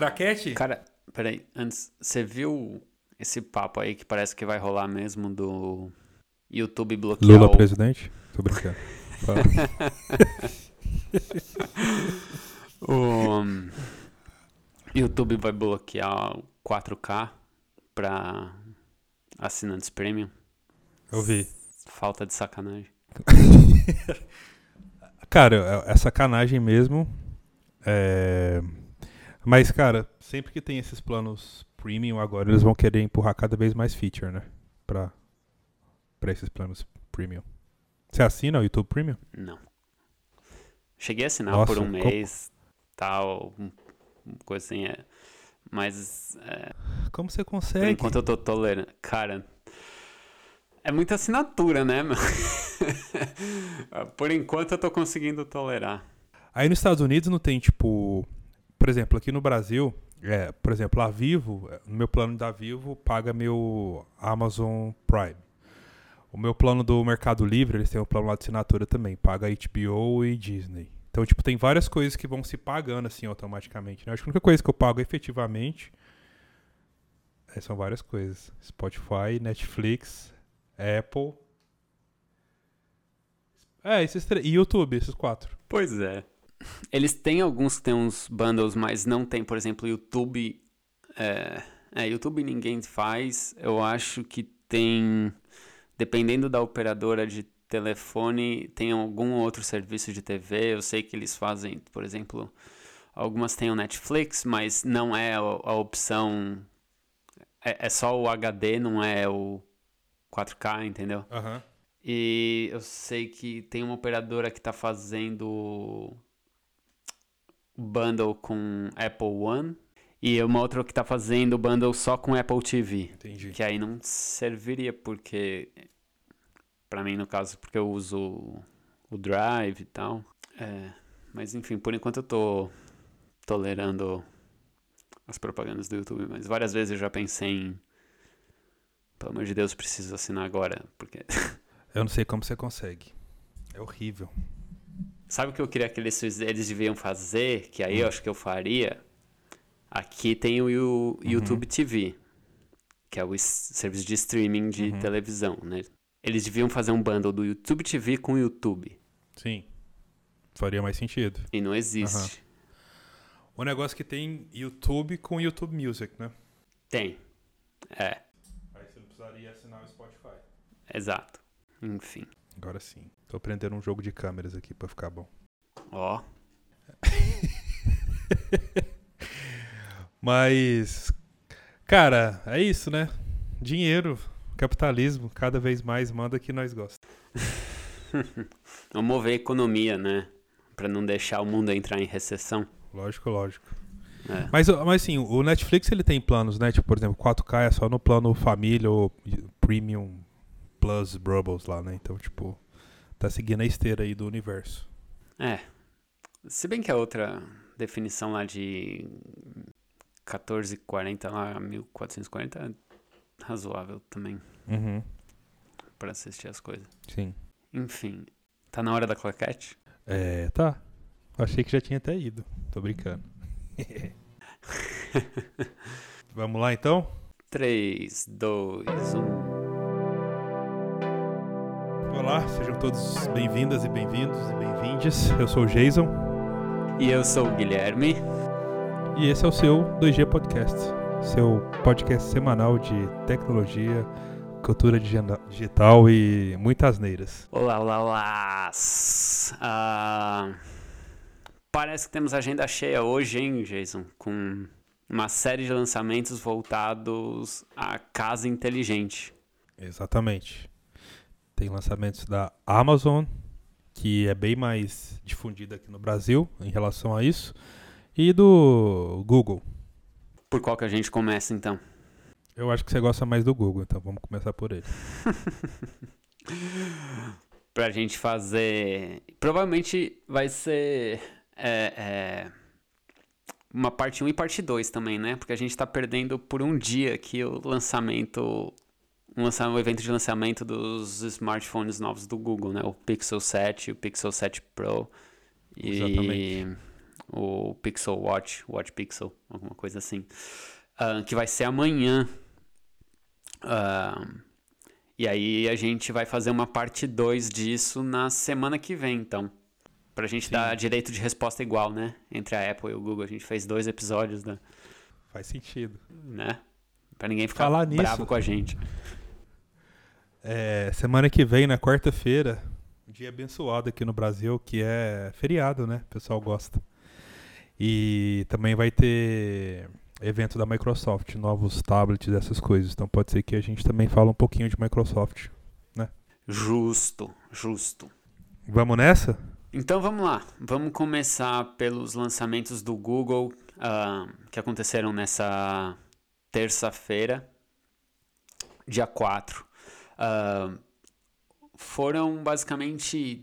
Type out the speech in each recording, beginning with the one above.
Craquete? Cara, peraí, antes, você viu esse papo aí que parece que vai rolar mesmo do YouTube bloquear Lula o... presidente? Tô brincando. O YouTube vai bloquear o 4K pra assinantes premium. Eu vi. Falta de sacanagem. Cara, é, é sacanagem mesmo. É... Mas, cara, sempre que tem esses planos premium agora, eles vão querer empurrar cada vez mais feature, né? Pra, pra esses planos premium. Você assina o YouTube Premium? Não. Cheguei a assinar Nossa, por um como- mês, tal, uma coisa assim, é. Mas é, Como você por consegue? enquanto eu tô tolerando. Cara, é muita assinatura, né, meu? por enquanto eu tô conseguindo tolerar. Aí nos Estados Unidos não tem, tipo. Por exemplo, aqui no Brasil, é, por exemplo, a Vivo, é, no meu plano da Vivo, paga meu Amazon Prime. O meu plano do Mercado Livre, eles têm um plano lá de assinatura também, paga HBO e Disney. Então, tipo, tem várias coisas que vão se pagando assim automaticamente. Né? Acho que a única coisa que eu pago efetivamente é, são várias coisas: Spotify, Netflix, Apple. É, esses três. E YouTube, esses quatro. Pois é. Eles têm alguns que tem uns bundles, mas não tem, por exemplo, YouTube. É, é, YouTube ninguém faz. Eu acho que tem. Dependendo da operadora de telefone, tem algum outro serviço de TV. Eu sei que eles fazem, por exemplo, algumas têm o Netflix, mas não é a, a opção. É, é só o HD, não é o 4K, entendeu? Aham. E eu sei que tem uma operadora que tá fazendo bundle com Apple One e uma outra que tá fazendo bundle só com Apple TV. Entendi. Que aí não serviria porque pra mim no caso porque eu uso o Drive e tal. É, mas enfim, por enquanto eu tô tolerando as propagandas do YouTube, mas várias vezes eu já pensei em pelo amor de Deus, preciso assinar agora, porque Eu não sei como você consegue. É horrível. Sabe o que eu queria que eles, eles deviam fazer? Que aí eu acho que eu faria. Aqui tem o Yu- YouTube TV, que é o serviço de streaming de televisão, né? Eles deviam fazer um bundle do YouTube TV com o YouTube. Sim. Faria mais sentido. E não existe. O negócio que tem YouTube com YouTube Music, né? Tem. É, Aí você não precisaria assinar o Spotify. exato. Enfim. Agora sim. Tô aprendendo um jogo de câmeras aqui pra ficar bom. Ó. Mas, cara, é isso, né? Dinheiro, capitalismo, cada vez mais manda que nós gostamos. Vamos mover a economia, né? Pra não deixar o mundo entrar em recessão. Lógico, lógico. É. Mas, mas assim, o Netflix ele tem planos, né? Tipo, por exemplo, 4K é só no plano família ou Premium Plus Brubbles lá, né? Então, tipo, tá seguindo a esteira aí do universo. É. Se bem que a outra definição lá de 1440 lá, 1440 é razoável também Uhum. pra assistir as coisas. Sim. Enfim, tá na hora da claquete? É, tá. Achei que já tinha até ido. Tô brincando. Vamos lá então? 3, 2, 1. Olá, sejam todos bem-vindas e bem-vindos e bem-vindes. Eu sou o Jason E eu sou o Guilherme. e esse é o seu 2G Podcast, seu podcast semanal de tecnologia, cultura digital e muitas neiras. Olá, olá, olá. Ah, parece que temos agenda cheia hoje, hein, Jason? Com uma série de lançamentos voltados à casa inteligente. Exatamente. Tem lançamentos da Amazon, que é bem mais difundida aqui no Brasil em relação a isso, e do Google. Por qual que a gente começa, então? Eu acho que você gosta mais do Google, então vamos começar por ele. Pra gente fazer. Provavelmente vai ser. é, é, uma parte 1 e parte 2 também, né? Porque a gente tá perdendo por um dia aqui o lançamento. Um, lança- um evento de lançamento dos smartphones novos do Google, né? O Pixel 7 e o Pixel 7 Pro. E Exatamente. o Pixel Watch, Watch Pixel, alguma coisa assim, uh, que vai ser amanhã. Uh, e aí a gente vai fazer uma parte 2 disso na semana que vem, então. Pra gente Sim. dar direito de resposta igual, né? Entre a Apple e o Google. A gente fez dois episódios, né? Faz sentido. Né? Pra ninguém ficar Falar bravo nisso, com a gente. É, semana que vem, na quarta-feira, um dia abençoado aqui no Brasil, que é feriado, né? O pessoal gosta. E também vai ter evento da Microsoft, novos tablets, essas coisas. Então pode ser que a gente também fale um pouquinho de Microsoft, né? Justo, justo. Vamos nessa? Então vamos lá. Vamos começar pelos lançamentos do Google uh, que aconteceram nessa terça-feira, dia 4. Uh, foram basicamente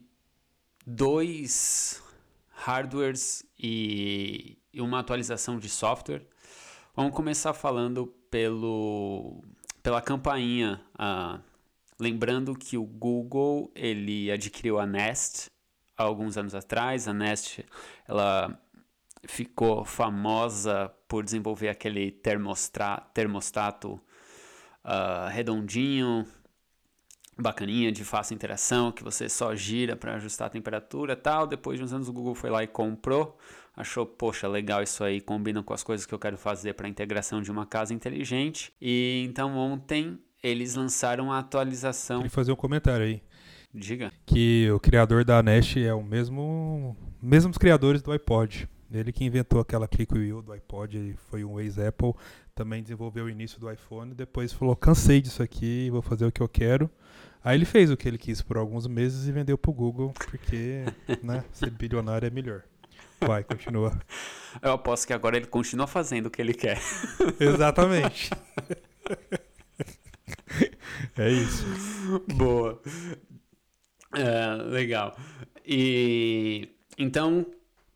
dois hardwares e, e uma atualização de software. Vamos começar falando pelo, pela campainha. Uh, lembrando que o Google ele adquiriu a Nest há alguns anos atrás. A Nest ela ficou famosa por desenvolver aquele termostato uh, redondinho, bacaninha, de fácil interação, que você só gira para ajustar a temperatura tal. Depois de uns anos o Google foi lá e comprou, achou, poxa, legal isso aí, combina com as coisas que eu quero fazer para a integração de uma casa inteligente. E então ontem eles lançaram a atualização. Queria fazer um comentário aí. Diga. Que o criador da Nest é o mesmo, mesmos criadores do iPod. Ele que inventou aquela click wheel do iPod, ele foi um ex-Apple, também desenvolveu o início do iPhone, depois falou, cansei disso aqui, vou fazer o que eu quero. Aí ele fez o que ele quis por alguns meses e vendeu pro Google, porque, né, ser bilionário é melhor. Vai, continua. Eu aposto que agora ele continua fazendo o que ele quer. Exatamente. é isso. Boa. É, legal. E então,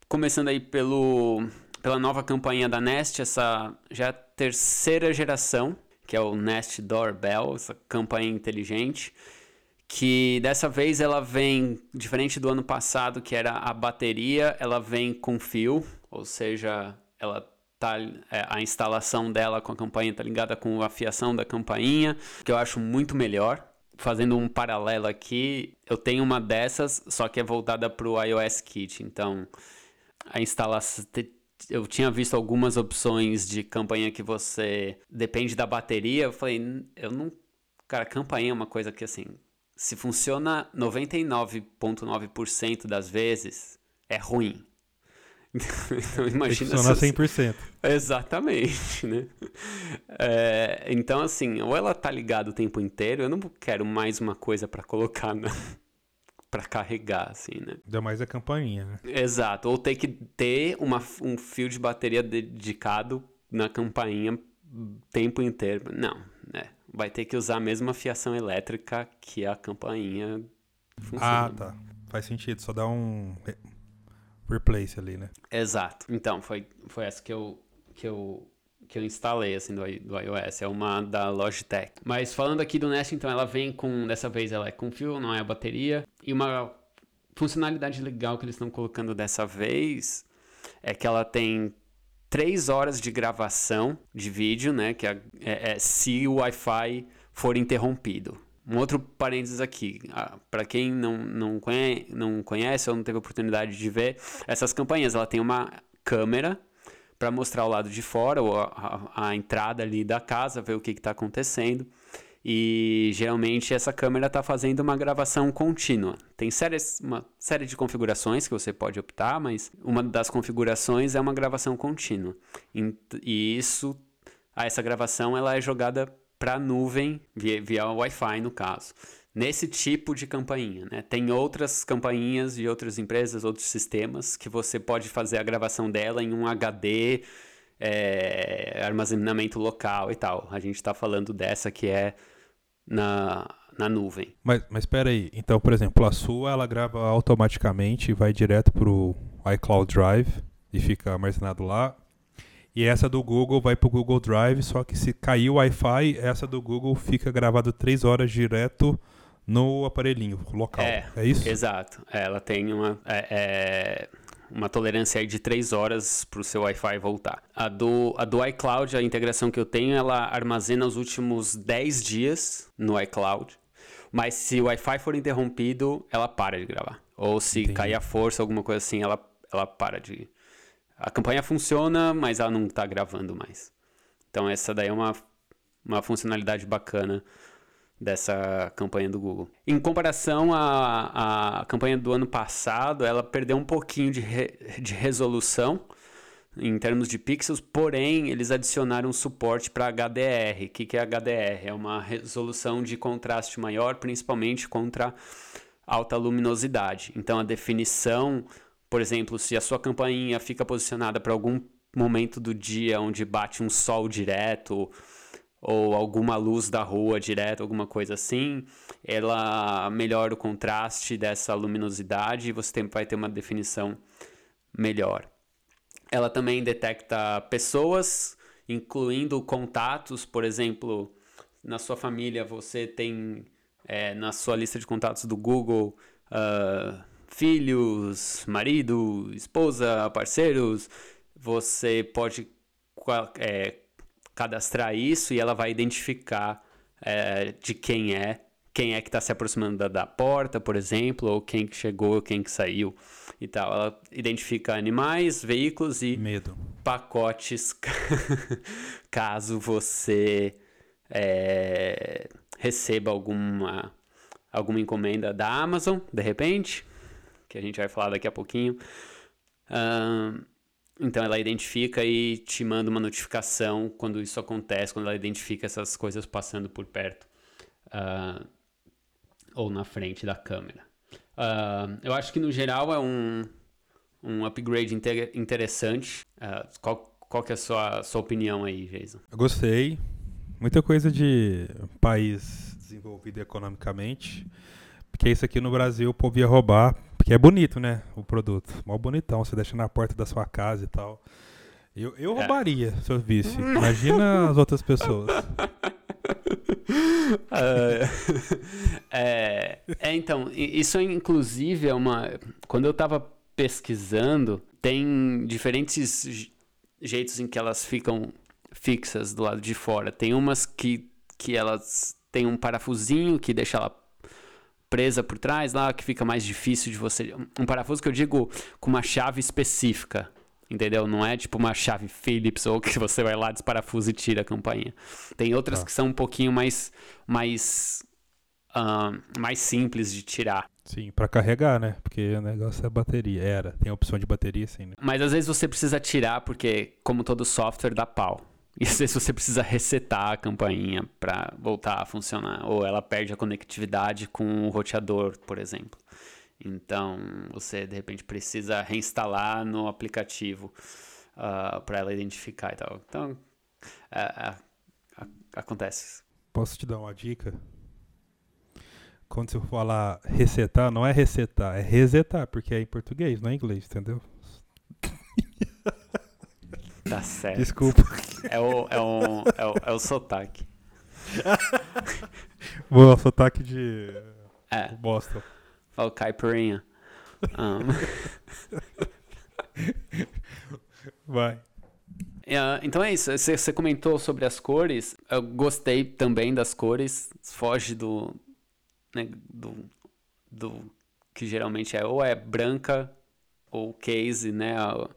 começando aí pelo, pela nova campanha da Nest, essa já é terceira geração, que é o Nest Doorbell, essa campanha inteligente, que dessa vez ela vem, diferente do ano passado, que era a bateria, ela vem com fio, ou seja, ela tá, é, a instalação dela com a campainha está ligada com a fiação da campainha, que eu acho muito melhor fazendo um paralelo aqui, eu tenho uma dessas, só que é voltada para o iOS Kit. Então, a instalação. Eu tinha visto algumas opções de campanha que você depende da bateria. Eu falei, eu não. Cara, campanha é uma coisa que assim. Se funciona 99,9% das vezes, é ruim. então imagina Funciona se 100%. Exatamente, né? É, então assim, ou ela tá ligada o tempo inteiro, eu não quero mais uma coisa para colocar na para carregar, assim, né? Ainda mais a campainha, né? Exato, ou ter que ter uma, um fio de bateria dedicado na campainha tempo inteiro. Não, né? Vai ter que usar a mesma fiação elétrica que a campainha funciona. Ah, tá. Faz sentido, só dá um replace ali, né? Exato. Então, foi, foi essa que eu, que eu, que eu instalei, assim, do, do iOS. É uma da Logitech. Mas falando aqui do Nest, então, ela vem com, dessa vez ela é com fio, não é a bateria. E uma funcionalidade legal que eles estão colocando dessa vez é que ela tem três horas de gravação de vídeo, né? Que é, é, é se o Wi-Fi for interrompido. Um outro parênteses aqui, ah, para quem não, não, conhece, não conhece ou não teve oportunidade de ver, essas campanhas, ela tem uma câmera para mostrar o lado de fora, ou a, a, a, entrada ali da casa, ver o que está acontecendo. E geralmente essa câmera está fazendo uma gravação contínua. Tem séries, uma série de configurações que você pode optar, mas uma das configurações é uma gravação contínua. E isso, essa gravação ela é jogada para a nuvem via, via Wi-Fi no caso. Nesse tipo de campainha, né? Tem outras campainhas de outras empresas, outros sistemas que você pode fazer a gravação dela em um HD, é, armazenamento local e tal. A gente está falando dessa que é na, na nuvem. Mas, mas espera aí, então, por exemplo, a sua ela grava automaticamente e vai direto para o iCloud Drive e fica armazenado lá. E essa do Google vai para o Google Drive, só que se cair o Wi-Fi, essa do Google fica gravada três horas direto no aparelhinho local. É, é isso? Exato. Ela tem uma. É, é, uma tolerância aí de 3 horas para o seu Wi-Fi voltar. A do, a do iCloud, a integração que eu tenho, ela armazena os últimos 10 dias no iCloud. Mas se o Wi-Fi for interrompido, ela para de gravar. Ou se Entendi. cair a força, alguma coisa assim, ela, ela para de. A campanha funciona, mas ela não está gravando mais. Então essa daí é uma, uma funcionalidade bacana dessa campanha do Google. Em comparação à, à campanha do ano passado, ela perdeu um pouquinho de, re, de resolução em termos de pixels, porém eles adicionaram suporte para HDR. O que, que é HDR? É uma resolução de contraste maior, principalmente contra alta luminosidade. Então a definição, por exemplo, se a sua campainha fica posicionada para algum momento do dia onde bate um sol direto ou alguma luz da rua direto, alguma coisa assim, ela melhora o contraste dessa luminosidade e você tem, vai ter uma definição melhor. Ela também detecta pessoas, incluindo contatos, por exemplo, na sua família você tem é, na sua lista de contatos do Google uh, filhos, marido, esposa, parceiros. Você pode é, cadastrar isso e ela vai identificar é, de quem é, quem é que está se aproximando da, da, porta, por exemplo, ou quem que chegou, quem que saiu e tal. Ela identifica animais, veículos e Medo. pacotes caso você é, receba alguma, alguma encomenda da Amazon, de repente, que a gente vai falar daqui a pouquinho. Uh, então ela identifica e te manda uma notificação quando isso acontece, quando ela identifica essas coisas passando por perto uh, ou na frente da câmera. Uh, eu acho que no geral é um, um upgrade inter interessante. Uh, qual, qual que é a sua, sua opinião aí, Jason? Eu gostei. Muita coisa de país desenvolvido economicamente. Porque isso aqui no Brasil o povo ia roubar porque é bonito, né? O produto. Mó bonitão. Você deixa na porta da sua casa e tal. Eu, eu é. roubaria se eu visse. Imagina as outras pessoas. uh, é, é, então, isso inclusive é uma. Quando eu tava pesquisando, tem diferentes jeitos em que elas ficam fixas do lado de fora. Tem umas que, que elas têm um parafusinho que deixa ela presa por trás lá, que fica mais difícil de você. Um parafuso que eu digo com uma chave específica. Entendeu? Não é tipo uma chave Phillips ou que você vai lá, desparafusa e tira a campainha. Tem outras tá. que são um pouquinho mais, mais, uh, mais simples de tirar. Sim, para carregar, né? Porque o negócio é bateria. Era, tem a opção de bateria sim, né? Mas às vezes você precisa tirar porque, como todo software, dá pau. E vezes você precisa resetar a campainha para voltar a funcionar. Ou ela perde a conectividade com o roteador, por exemplo. Então você de repente precisa reinstalar no aplicativo uh, ah, para ela identificar e tal. Então uh, uh, acontece. Posso te dar uma dica? Quando você falar resetar, não é resetar, é resetar, porque é em português, não é em inglês, entendeu? Tá certo. Desculpa. É o, é o, é o, é o sotaque. Boa, sotaque de. É. Boston. Fala caipirinha. Um. Vai. Uh, então é isso. Você comentou sobre as cores. Eu gostei também das cores. Foge do, né, do, do que geralmente é ou é branca ou case, né? a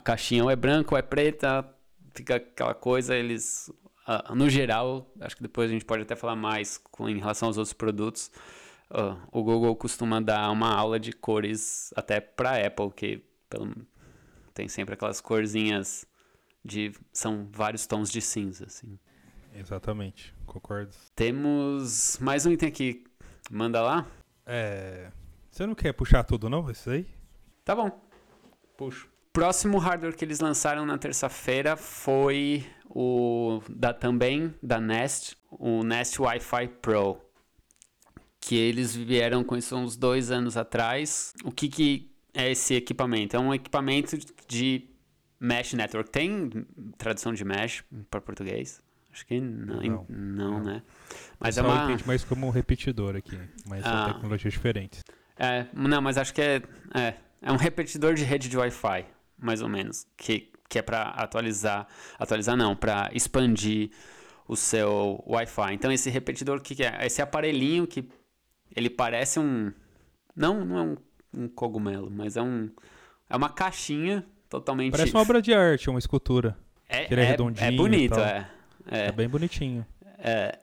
caixinha ou é branca ou é preta, fica aquela coisa, eles. Uh, no geral, acho que depois a gente pode até falar mais com, em relação aos outros produtos. Uh, o Google costuma dar uma aula de cores até para Apple, que pelo, tem sempre aquelas corzinhas de. são vários tons de cinza, assim. Exatamente, concordo. Temos mais um item aqui. Manda lá? É. Você não quer puxar tudo, não? Isso aí? Tá bom. Puxo próximo hardware que eles lançaram na terça-feira foi o da também da Nest, o Nest Wi-Fi Pro, que eles vieram com isso uns dois anos atrás. O que, que é esse equipamento? É um equipamento de mesh network. Tem tradução de mesh para português? Acho que não, não, não, não. né? Mas é uma entende mais como um repetidor aqui, mas ah. são tecnologias diferentes. É, não, mas acho que é, é é um repetidor de rede de Wi-Fi, mais ou menos, que, que é para atualizar, atualizar não, para expandir o seu Wi-Fi. Então esse repetidor que é esse aparelhinho que ele parece um não, não é um, um cogumelo, mas é um é uma caixinha totalmente Parece uma obra de arte, uma escultura. É, que ele é é, redondinho é bonito, é. É, É bem bonitinho. é.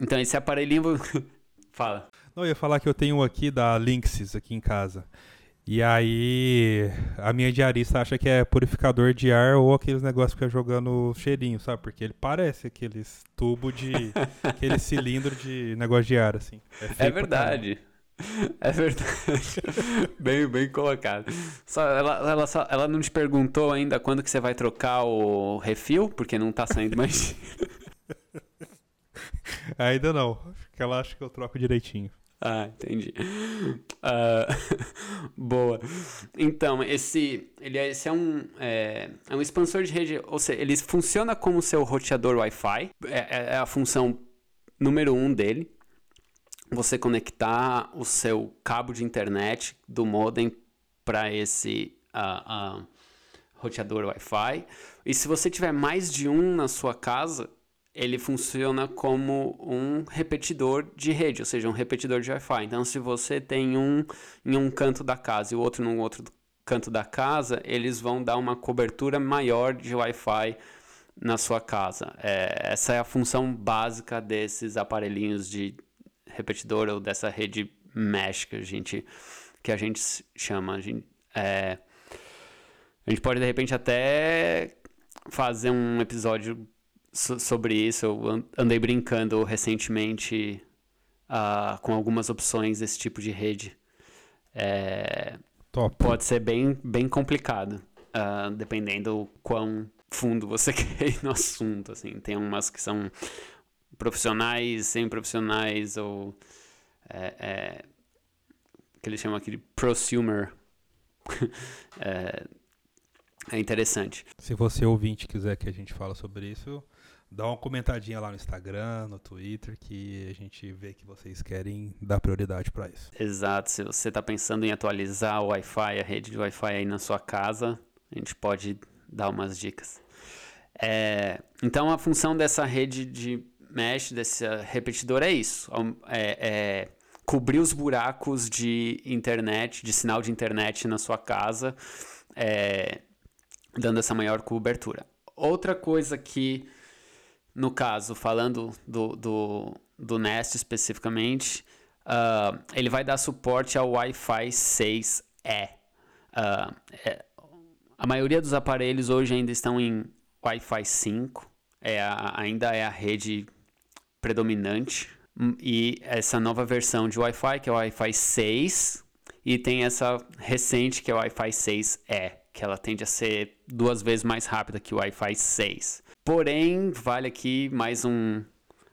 Então esse aparelhinho fala. Não, eu ia falar que eu tenho aqui da Linksys aqui em casa. E aí a minha diarista acha que é purificador de ar ou aqueles negócios que fica jogando cheirinho, sabe? Porque ele parece aqueles tubo de. aquele cilindro de negócio de ar, assim. É pra verdade. É verdade. bem, bem colocado. Só, ela, ela, só- ela não te perguntou ainda quando que você vai trocar o refil, porque não tá saindo mais. Ainda não. Porque ela acha que eu troco direitinho. Ah, entendi. Ah, boa. Então, esse, ele é, esse é um, é, é um expansor de rede, ou seja, ele funciona como seu roteador Wi-Fi. É, é- é a função número um dele. Você conectar o seu cabo de internet do modem para esse ah, ah, roteador Wi-Fi. E se você tiver mais de um na sua casa, ele funciona como um repetidor de rede, ou seja, um repetidor de Wi-Fi. Então, se você tem um em um canto da casa e o outro no outro canto da casa, eles vão dar uma cobertura maior de Wi-Fi na sua casa. É, essa é a função básica desses aparelhinhos de repetidor ou dessa rede mesh que a gente, que a gente chama. A gente, é, a gente pode, de repente, até fazer um episódio so- sobre isso. Eu an- andei brincando recentemente ah, com algumas opções desse tipo de rede. É, Top. pode ser bem, bem complicado, ah, dependendo quão fundo você quer ir no assunto. Assim. Tem umas que são profissionais, semi-profissionais, ou é, é, que eles chamam aqui de prosumer. é, é interessante. Se você ouvinte quiser que a gente fale sobre isso, dá uma comentadinha lá no Instagram, no Twitter, que a gente vê que vocês querem dar prioridade pra isso. Exato. Se você está pensando em atualizar o Wi-Fi, a rede de Wi-Fi aí na sua casa, a gente pode dar umas dicas. É, então, a função dessa rede de mesh, desse repetidor, é isso: é, é cobrir os buracos de internet, de sinal de internet na sua casa, é, dando essa maior cobertura. Outra coisa que, no caso, falando do, do, do Nest especificamente, ah, ele vai dar suporte ao Wi-Fi 6E. Ah, é- a maioria dos aparelhos hoje ainda estão em Wi-Fi 5, é a- ainda é a rede predominante. Hum, E essa nova versão de Wi-Fi, que é o Wi-Fi 6, e tem essa recente que é o Wi-Fi 6E, que ela tende a ser duas vezes mais rápida que o Wi-Fi 6. Porém, vale aqui mais um.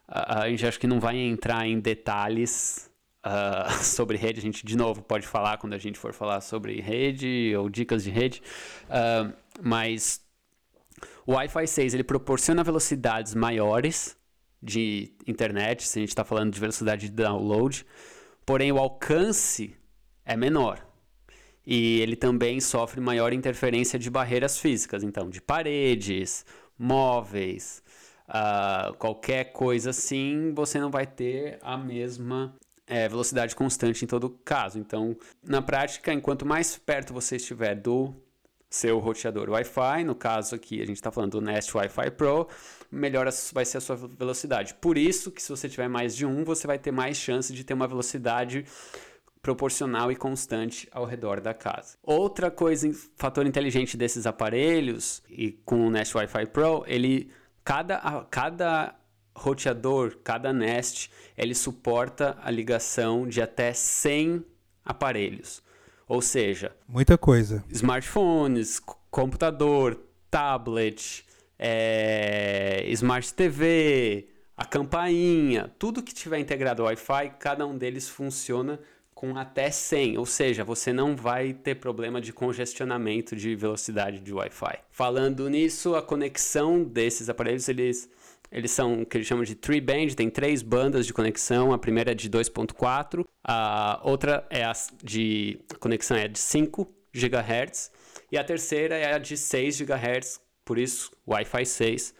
A, gente acho que não vai entrar em detalhes ah, sobre rede. A gente, de novo, pode falar quando a gente for falar sobre rede ou dicas de rede. Ah, mas o Wi-Fi 6 ele proporciona velocidades maiores de internet, se a gente está falando de velocidade de download, porém o alcance é menor. E ele também sofre maior interferência de barreiras físicas, então de paredes, móveis, ah, qualquer coisa assim, você não vai ter a mesma eh, velocidade constante em todo caso. Então, na prática, enquanto mais perto você estiver do seu roteador Wi-Fi, no caso aqui a gente está falando do Nest Wi-Fi Pro, melhor vai ser a sua velocidade. Por isso que se você tiver mais de um, você vai ter mais chance de ter uma velocidade proporcional e constante ao redor da casa. Outra coisa, fator inteligente desses aparelhos e com o Nest Wi-Fi Pro, ele cada cada roteador, cada Nest, ele suporta a ligação de até 100 aparelhos. Ou seja, Muita coisa. smartphones, computador, tablet, é, smart TV, a campainha, tudo que tiver integrado ao Wi-Fi, cada um deles funciona com até 100, ou seja, você não vai ter problema de congestionamento de velocidade de Wi-Fi. Falando nisso, a conexão desses aparelhos, eles eles são o que eles chamam de three band, tem três bandas de conexão. A primeira é de 2.4, a outra é a de a conexão é de 5 GHz. E a terceira é a de 6 GHz, por isso Wi-Fi 6,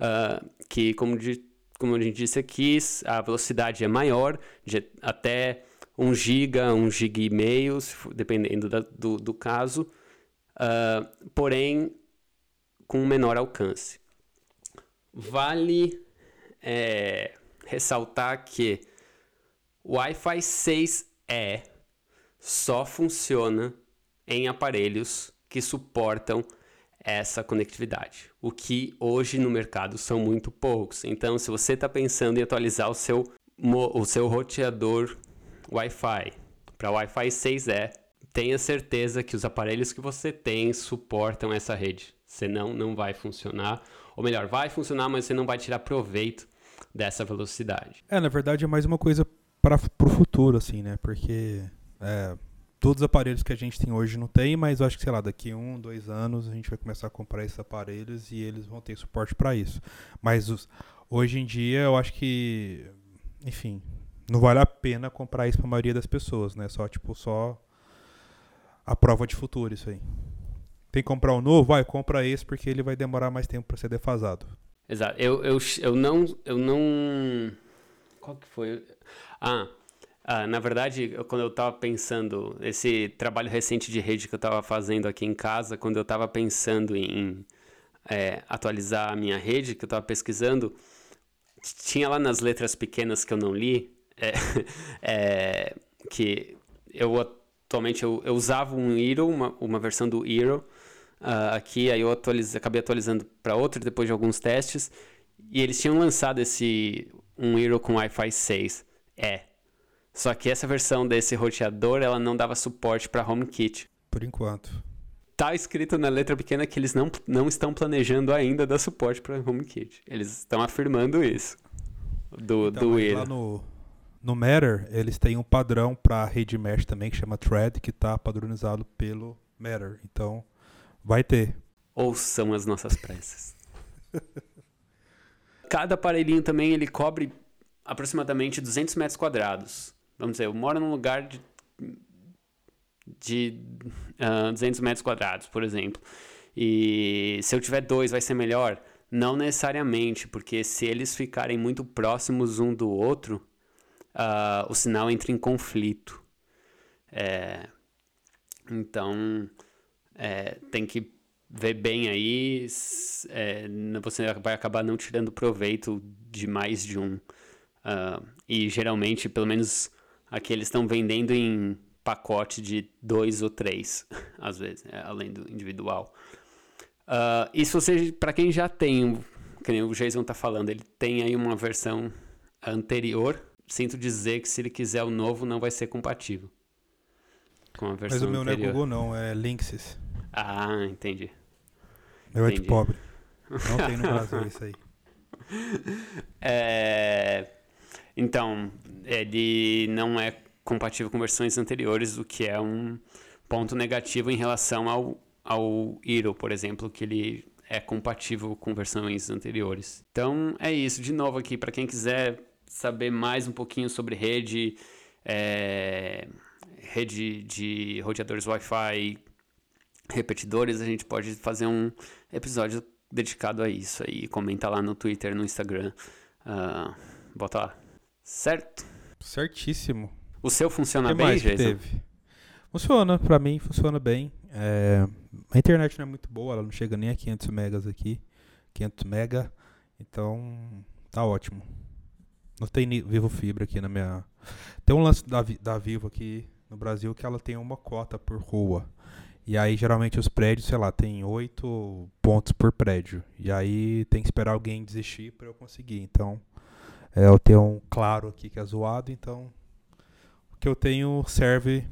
uh, que, como, de, como a gente disse aqui, a velocidade é maior, de até 1 GB, 1 GB e meio, dependendo da, do, do caso, uh, porém com menor alcance. Vale é, ressaltar que o Wi-Fi 6E só funciona em aparelhos que suportam essa conectividade, o que hoje no mercado são muito poucos. Então, se você está pensando em atualizar o seu, o seu roteador Wi-Fi para Wi-Fi 6E, tenha certeza que os aparelhos que você tem suportam essa rede. Senão, não vai funcionar. Ou melhor, vai funcionar, mas você não vai tirar proveito dessa velocidade. É, na verdade é mais uma coisa para o futuro, assim, né? Porque é, todos os aparelhos que a gente tem hoje não tem, mas eu acho que, sei lá, daqui um, dois anos a gente vai começar a comprar esses aparelhos e eles vão ter suporte para isso. Mas os, hoje em dia eu acho que, enfim, não vale a pena comprar isso para a maioria das pessoas, né? Só, tipo, só a prova de futuro isso aí. Tem que comprar um novo? Vai, compra esse porque ele vai demorar mais tempo para ser defasado. Exato. Eu, eu, eu não. Eu não. Qual que foi? Ah, ah, na verdade, eu, quando eu estava pensando, esse trabalho recente de rede que eu estava fazendo aqui em casa, quando eu estava pensando em é, atualizar a minha rede, que eu estava pesquisando, tinha lá nas letras pequenas que eu não li, é, é, que eu atualmente eu, eu usava um Hero, uma, uma versão do Hero, uh, aqui, aí eu atualize, acabei atualizando para outro depois de alguns testes, e eles tinham lançado esse um Hero com Wi-Fi 6. É. Só que essa versão desse roteador, ela não dava suporte para HomeKit. Por enquanto. Tá escrito na letra pequena que eles não, não estão planejando ainda dar suporte para HomeKit. Eles estão afirmando isso. Do, então, do Hero. Lá no, no Matter, eles têm um padrão para rede mesh também que chama Thread, que está padronizado pelo Matter. Então, Vai ter. Ouçam as nossas preces. Cada aparelhinho também ele cobre aproximadamente 200 metros quadrados. Vamos dizer, eu moro num lugar de, de uh, ah, 200 metros quadrados, por exemplo. E se eu tiver dois, vai ser melhor? Não necessariamente, porque se eles ficarem muito próximos um do outro, uh, o sinal entra em conflito. É, então, é, tem que ver bem aí, é, você vai acabar não tirando proveito de mais de um. Uh, e geralmente, pelo menos aqui eles estão vendendo em pacote de dois ou três, às vezes, é, além do individual. Uh, e se você, para quem já tem, que o Jason tá falando, ele tem aí uma versão anterior, sinto dizer que se ele quiser o novo não vai ser compatível com a versão Mas o meu anterior. não é Google não, é Linksys. Ah, entendi. Meu é de pobre. Não tem no Brasil isso aí. É... Então, ele não é compatível com versões anteriores, o que é um ponto negativo em relação ao, ao Hero, por exemplo, que ele é compatível com versões anteriores. Então, é isso. De novo aqui, para quem quiser saber mais um pouquinho sobre rede, é, rede de roteadores Wi-Fi, repetidores, a gente pode fazer um episódio dedicado a isso aí. Comenta lá no Twitter, no Instagram. Uh, bota lá. Certo? Certíssimo. O seu funciona que bem, Jason? Teve? Funciona, pra mim funciona bem. É, a internet não é muito boa, ela não chega nem a 500 megas aqui. 500 mega. Então, tá ótimo. Não tem Vivo Fibra aqui na minha. Tem um lance da, da Vivo aqui no Brasil que ela tem uma cota por rua. E aí, geralmente, os prédios, sei lá, tem oito pontos por prédio. E aí tem que esperar alguém desistir para eu conseguir. Então, é, eu tenho um claro aqui que é zoado, então o que eu tenho serve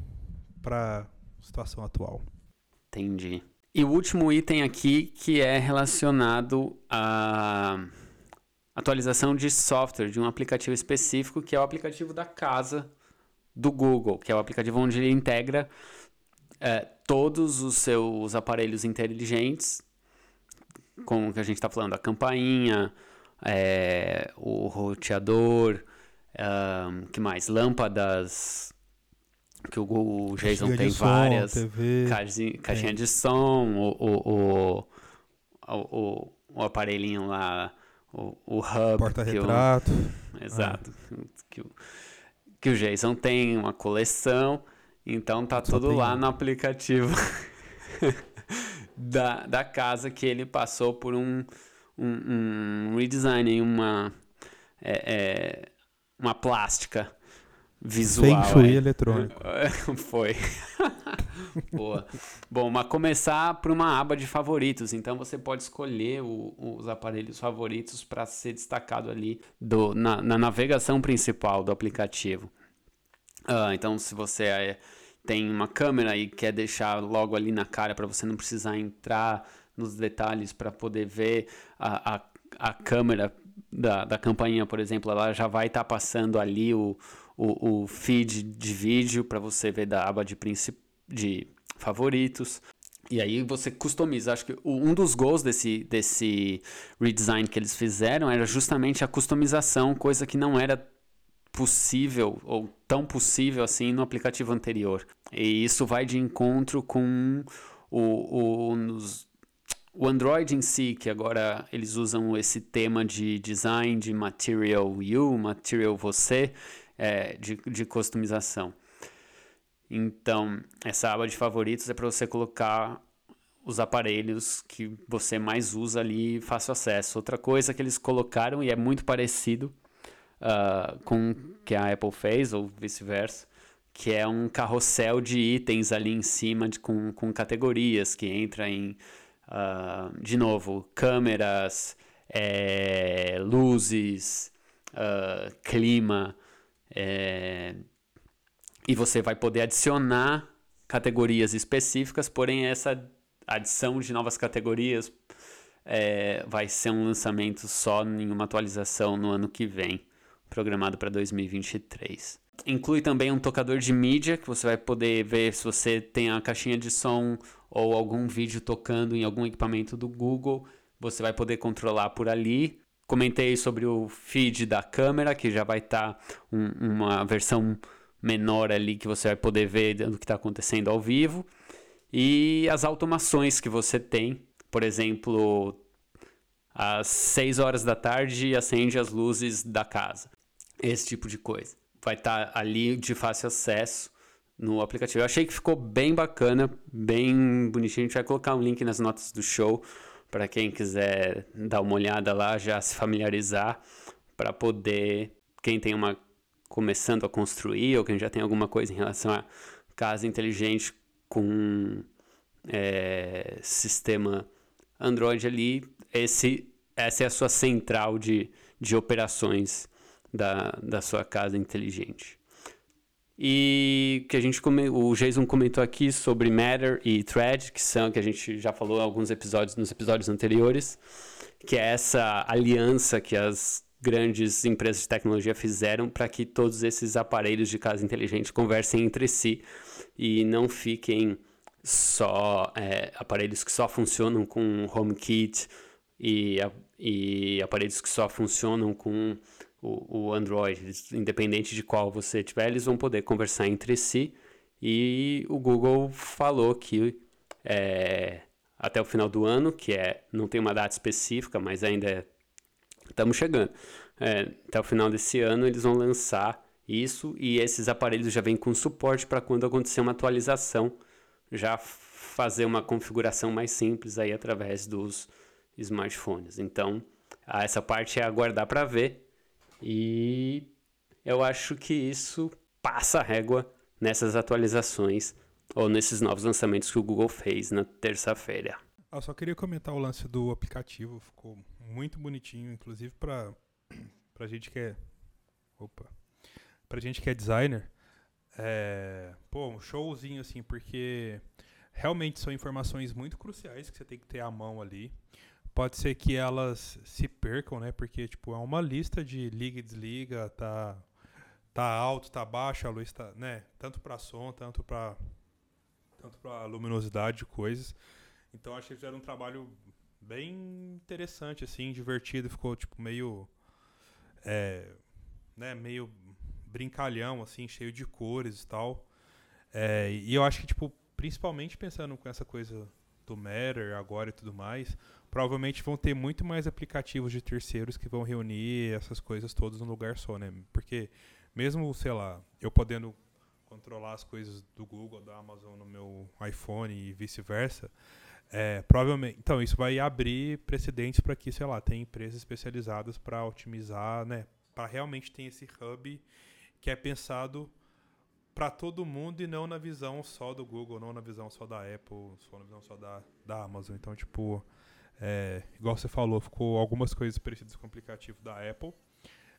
para situação atual. Entendi. E o último item aqui que é relacionado à atualização de software de um aplicativo específico, que é o aplicativo da casa do Google, que é o aplicativo onde ele integra é, todos os seus aparelhos inteligentes, como que a gente está falando, a campainha, é, o roteador, um, que mais? Lâmpadas que o, o Jason Caixinha tem som, várias TV. caixinha, caixinha de som, o, o, o, o- o aparelhinho lá, o, o hub. que Porta-retrato. Exato. Que, o, que o Jason tem uma coleção, então tá Só tudo tem lá no aplicativo da, da casa que ele passou por um, um, um redesign, uma, é, é, uma plástica visual. Feng Shui aí. eletrônico. Foi. Boa. Bom, mas começar por uma aba de favoritos. Então você pode escolher o- os aparelhos favoritos para ser destacado ali do, na, na navegação principal do aplicativo. Ah, então, se você é, tem uma câmera e quer deixar logo ali na cara para você não precisar entrar nos detalhes para poder ver a, a, a câmera da, da campainha, por exemplo, ela já vai estar passando ali o, o, o feed de vídeo para você ver da aba de, princi- de favoritos. E aí você customiza. Acho que um dos gols desse, desse redesign que eles fizeram era justamente a customização, coisa que não era possível ou tão possível assim no aplicativo anterior. E isso vai de encontro com o, o, nos- o Android em si, que agora eles usam esse tema de design de Material You, Material Você, é, de, de customização. Então, essa aba de favoritos é para você colocar os aparelhos que você mais usa ali fácil acesso. Outra coisa que eles colocaram, e é muito parecido ah, com o que a Apple fez, ou vice-versa, que é um carrossel de itens ali em cima de, com, com categorias, que entra em, ah, de novo, câmeras, eh, luzes, ah, clima, eh, e você vai poder adicionar categorias específicas, porém essa adição de novas categorias é, vai ser um lançamento só em uma atualização no ano que vem, programado para 2023. Inclui também um tocador de mídia, que você vai poder ver se você tem a caixinha de som ou algum vídeo tocando em algum equipamento do Google, você vai poder controlar por ali. Comentei sobre o feed da câmera, que já vai estar uma versão menor ali que você vai poder ver o que está acontecendo ao vivo. E as automações que você tem, por exemplo, às 6 horas da tarde acende as luzes da casa. Esse tipo de coisa. Vai estar ali de fácil acesso no aplicativo. Eu achei que ficou bem bacana, bem bonitinho. A gente vai colocar um link nas notas do show para quem quiser dar uma olhada lá, já se familiarizar, para poder, quem tem uma começando a construir ou quem já tem alguma coisa em relação a casa inteligente com é, sistema Android ali, esse, essa é a sua central de, de operações da, da sua casa inteligente. E que a gente come, o Jason comentou aqui sobre Matter e Thread, que são que a gente já falou em alguns episódios nos episódios anteriores, que é essa aliança que as grandes empresas de tecnologia fizeram para que todos esses aparelhos de casa inteligente conversem entre si e não fiquem só é, aparelhos que só funcionam com HomeKit e, e aparelhos que só funcionam com o, o Android, independente de qual você tiver, eles vão poder conversar entre si. E o Google falou que é, até o final do ano, que é não tem uma data específica, mas ainda é, estamos chegando. É, até o final desse ano eles vão lançar isso e esses aparelhos já vêm com suporte para quando acontecer uma atualização, já fazer uma configuração mais simples aí através dos smartphones. Então, essa parte é aguardar para ver. E eu acho que isso passa a régua nessas atualizações ou nesses novos lançamentos que o Google fez na terça-feira. Eu só queria comentar o lance do aplicativo, ficou muito bonitinho, inclusive para pra gente que é opa, gente que é designer, é, pô, um showzinho assim, porque realmente são informações muito cruciais que você tem que ter à mão ali. Pode ser que elas se percam, né? Porque, tipo, é uma lista de liga e desliga, tá, tá alto, tá baixo, a luz tá, né? Tanto para som, tanto para tanto para luminosidade de coisas. Então, achei que fizeram um trabalho bem interessante, assim, divertido. Ficou, tipo, meio, é, né? Meio brincalhão, assim, cheio de cores e tal. É, e eu acho que, tipo, principalmente pensando com essa coisa do Matter agora e tudo mais, provavelmente vão ter muito mais aplicativos de terceiros que vão reunir essas coisas todas num lugar só, né? Porque mesmo, sei lá, eu podendo controlar as coisas do Google, da Amazon no meu iPhone e vice-versa, é, provavelmente, então isso vai abrir precedentes para que, sei lá, tem empresas especializadas para otimizar, né, para realmente ter esse hub que é pensado para todo mundo e não na visão só do Google, não na visão só da Apple, só na visão só da, da Amazon. Então, tipo, é, igual você falou, ficou algumas coisas parecidas com o aplicativo da Apple,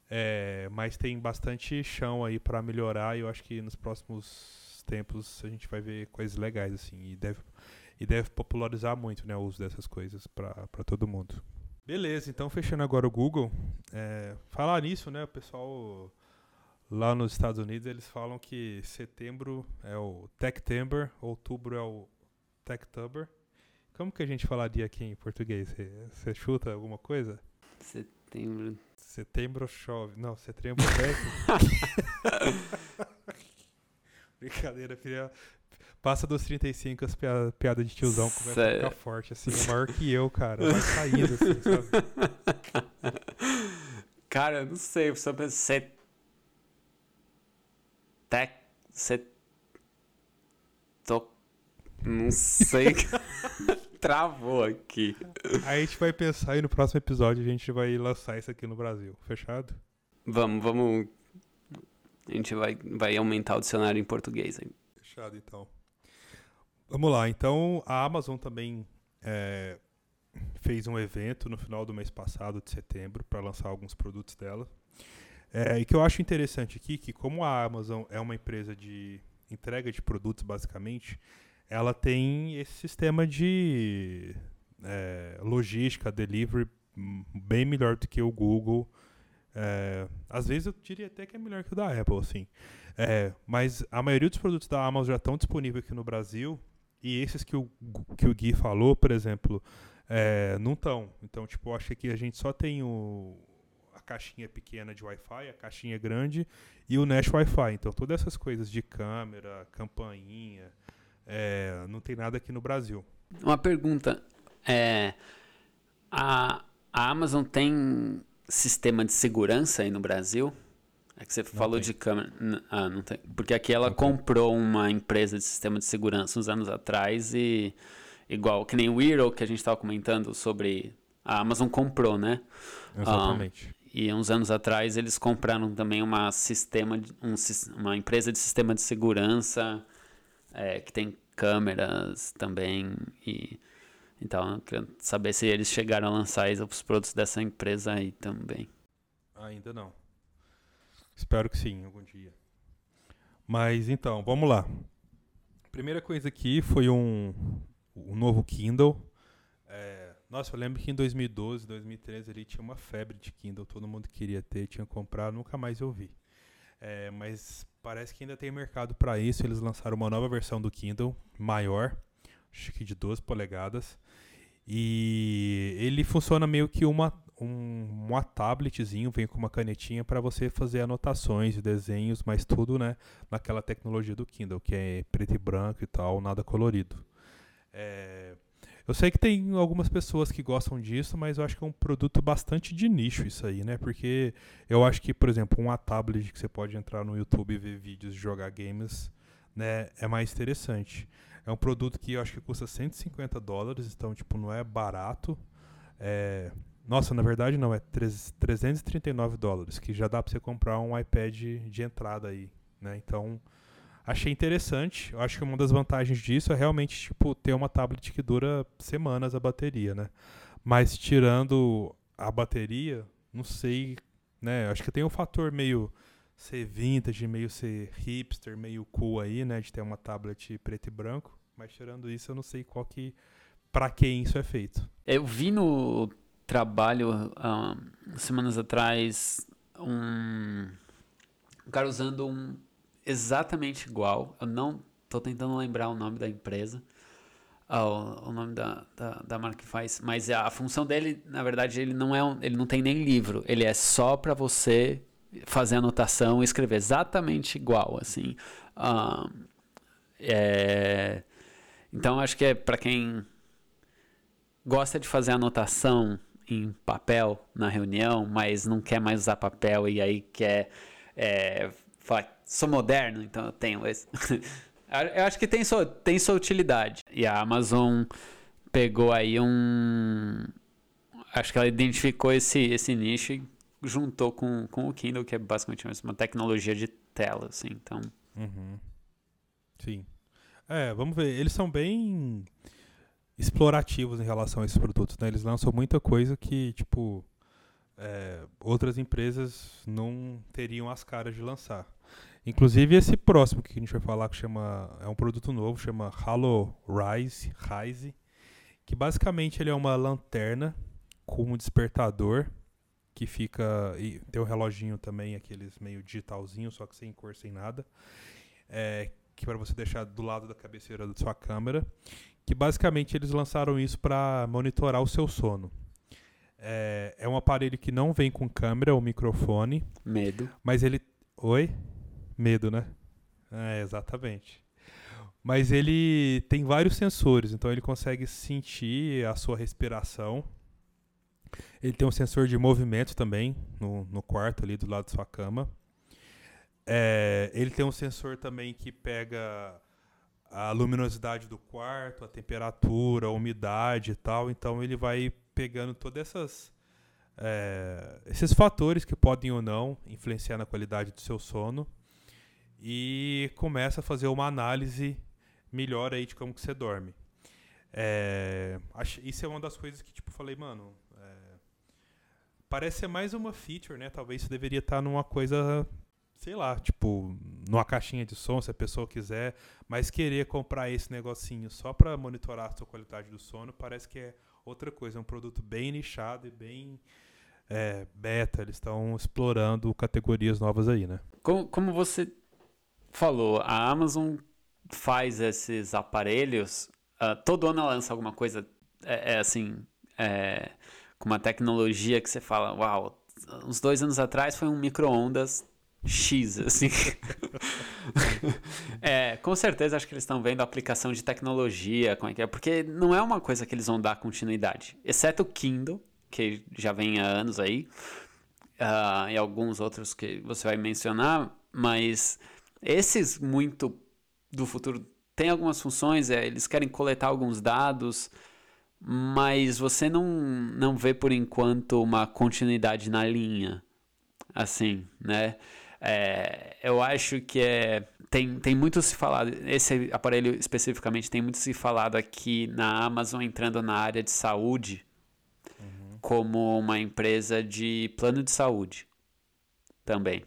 é, mas tem bastante chão aí para melhorar e eu acho que nos próximos tempos a gente vai ver coisas legais assim e deve e deve popularizar muito né, o uso dessas coisas para todo mundo. Beleza, então fechando agora o Google, é, falar nisso, né, o pessoal lá nos Estados Unidos eles falam que setembro é o Techtember, outubro é o Techtober. Como que a gente falaria aqui em português? Você chuta alguma coisa? Setembro. Setembro chove. Não, setembro desce. Brincadeira, filha. Passa dos 35, as piadas piada de tiozão começa Cê... a ficar forte, assim, é maior que eu, cara. Vai saindo, assim, sabe? Cara, eu não sei, só pensei. Tec. Set... Tô... Não sei. Travou aqui. Aí a gente vai pensar e no próximo episódio a gente vai lançar isso aqui no Brasil. Fechado? Vamos, vamos. A gente vai, vai aumentar o dicionário em português aí. Fechado, então. Vamos lá. Então, a Amazon também é, fez um evento no final do mês passado, de setembro, para lançar alguns produtos dela. É, e que eu acho interessante aqui, que como a Amazon é uma empresa de entrega de produtos, basicamente, ela tem esse sistema de é, logística, delivery bem melhor do que o Google. É, às vezes eu diria até que é melhor que o da Apple, assim. É, mas a maioria dos produtos da Amazon já estão disponíveis aqui no Brasil e esses que o, que o Gui falou, por exemplo, é, não estão. Então, tipo, acho que aqui a gente só tem o, a caixinha pequena de Wi-Fi, a caixinha grande e o Nash Wi-Fi. Então, todas essas coisas de câmera, campainha, é, não tem nada aqui no Brasil. Uma pergunta. É, a, a Amazon tem sistema de segurança aí no Brasil? É que você não falou tem. de câmera. Ah, não tem. Porque aqui ela não comprou tem. uma empresa de sistema de segurança uns anos atrás e. Igual, que nem o Eero que a gente estava comentando sobre. A Amazon comprou, né? Exatamente. Um, e uns anos atrás eles compraram também uma, sistema, um, uma empresa de sistema de segurança é, que tem câmeras também. E, então, eu queria saber se eles chegaram a lançar os produtos dessa empresa aí também. Ainda não. Espero que sim, algum dia. Mas então, vamos lá. Primeira coisa aqui foi um, um novo Kindle. É, nossa, eu lembro que em 2012, 2013 ele tinha uma febre de Kindle, todo mundo queria ter, tinha comprado, nunca mais eu vi. É, mas Parece que ainda tem mercado para isso. Eles lançaram uma nova versão do Kindle, maior, acho que de 12 polegadas. E ele funciona meio que uma, um, uma tabletzinho, vem com uma canetinha para você fazer anotações e desenhos, mas tudo né, naquela tecnologia do Kindle, que é preto e branco e tal, nada colorido. É, eu sei que tem algumas pessoas que gostam disso, mas eu acho que é um produto bastante de nicho isso aí, né? Porque eu acho que, por exemplo, uma tablet que você pode entrar no YouTube e ver vídeos, jogar games, né, é mais interessante. É um produto que eu acho que custa 150 dólares, então, tipo, não é barato. É... Nossa, na verdade não, é 339 dólares, que já dá para você comprar um iPad de entrada aí, né? Então, achei interessante. Eu acho que uma das vantagens disso é realmente tipo ter uma tablet que dura semanas a bateria, né? Mas tirando a bateria, não sei, né? Acho que tem um fator meio ser vintage, meio ser hipster, meio cool aí, né, de ter uma tablet preto e branco. Mas tirando isso, eu não sei qual que para quem isso é feito. Eu vi no trabalho uh, semanas atrás um, um cara usando um exatamente igual. Eu não tô tentando lembrar o nome da empresa, oh, o nome da, da, da, marca que faz, mas a função dele, na verdade, ele não é um, ele não tem nem livro, ele é só para você fazer anotação e escrever exatamente igual, assim. Uh, É... Então acho que é para quem gosta de fazer anotação em papel na reunião, mas não quer mais usar papel e aí quer é, falar, sou moderno, então eu tenho esse. eu acho que tem sua, tem sua utilidade. E a Amazon pegou aí um. Acho que ela identificou esse, esse nicho e juntou com, com o Kindle, que é basicamente uma tecnologia de tela, assim, então... Uhum. Sim. É, vamos ver. Eles são bem explorativos em relação a esses produtos, né? Eles lançam muita coisa que, tipo, é, outras empresas não teriam as caras de lançar. Inclusive esse próximo que a gente vai falar, que chama é um produto novo, chama Halo Rise, Rise, que basicamente ele é uma lanterna com um despertador que fica e tem um reloginho também, aqueles meio digitalzinho, só que sem cor, sem nada, é, que para você deixar do lado da cabeceira da sua câmera, que basicamente eles lançaram isso para monitorar o seu sono. É, é um aparelho que não vem com câmera ou microfone. Medo. Mas ele. Oi? Medo, né? É, exatamente. Mas ele tem vários sensores, então ele consegue sentir a sua respiração. Ele tem um sensor de movimento também no, no quarto ali do lado da sua cama. É, ele tem um sensor também que pega a luminosidade do quarto, a temperatura, a umidade e tal. Então ele vai pegando todas essas é, esses fatores que podem ou não influenciar na qualidade do seu sono e começa a fazer uma análise melhor aí de como que você dorme. É, isso é uma das coisas que tipo falei, mano, é, parece ser mais uma feature, né? Talvez isso deveria estar numa coisa, sei lá, tipo, numa caixinha de som, se a pessoa quiser, mas querer comprar esse negocinho só para monitorar a sua qualidade do sono, parece que é outra coisa, é um produto bem nichado e bem é, beta, eles estão explorando categorias novas aí, né? Como, como você falou, a Amazon faz esses aparelhos, uh, todo ano ela lança alguma coisa, é, é assim, é, com uma tecnologia que você fala, uau, uns dois anos atrás foi um micro-ondas X, assim. é, com certeza acho que eles estão vendo a aplicação de tecnologia, como é que é, porque não é uma coisa que eles vão dar continuidade, exceto o Kindle, que já vem há anos aí, uh, e alguns outros que você vai mencionar, mas esses muito do futuro têm algumas funções, é, eles querem coletar alguns dados, mas você não, não vê por enquanto uma continuidade na linha, assim, né? É, eu acho que é, tem, tem muito se falado, esse aparelho especificamente tem muito se falado aqui na Amazon entrando na área de saúde uhum. como uma empresa de plano de saúde também.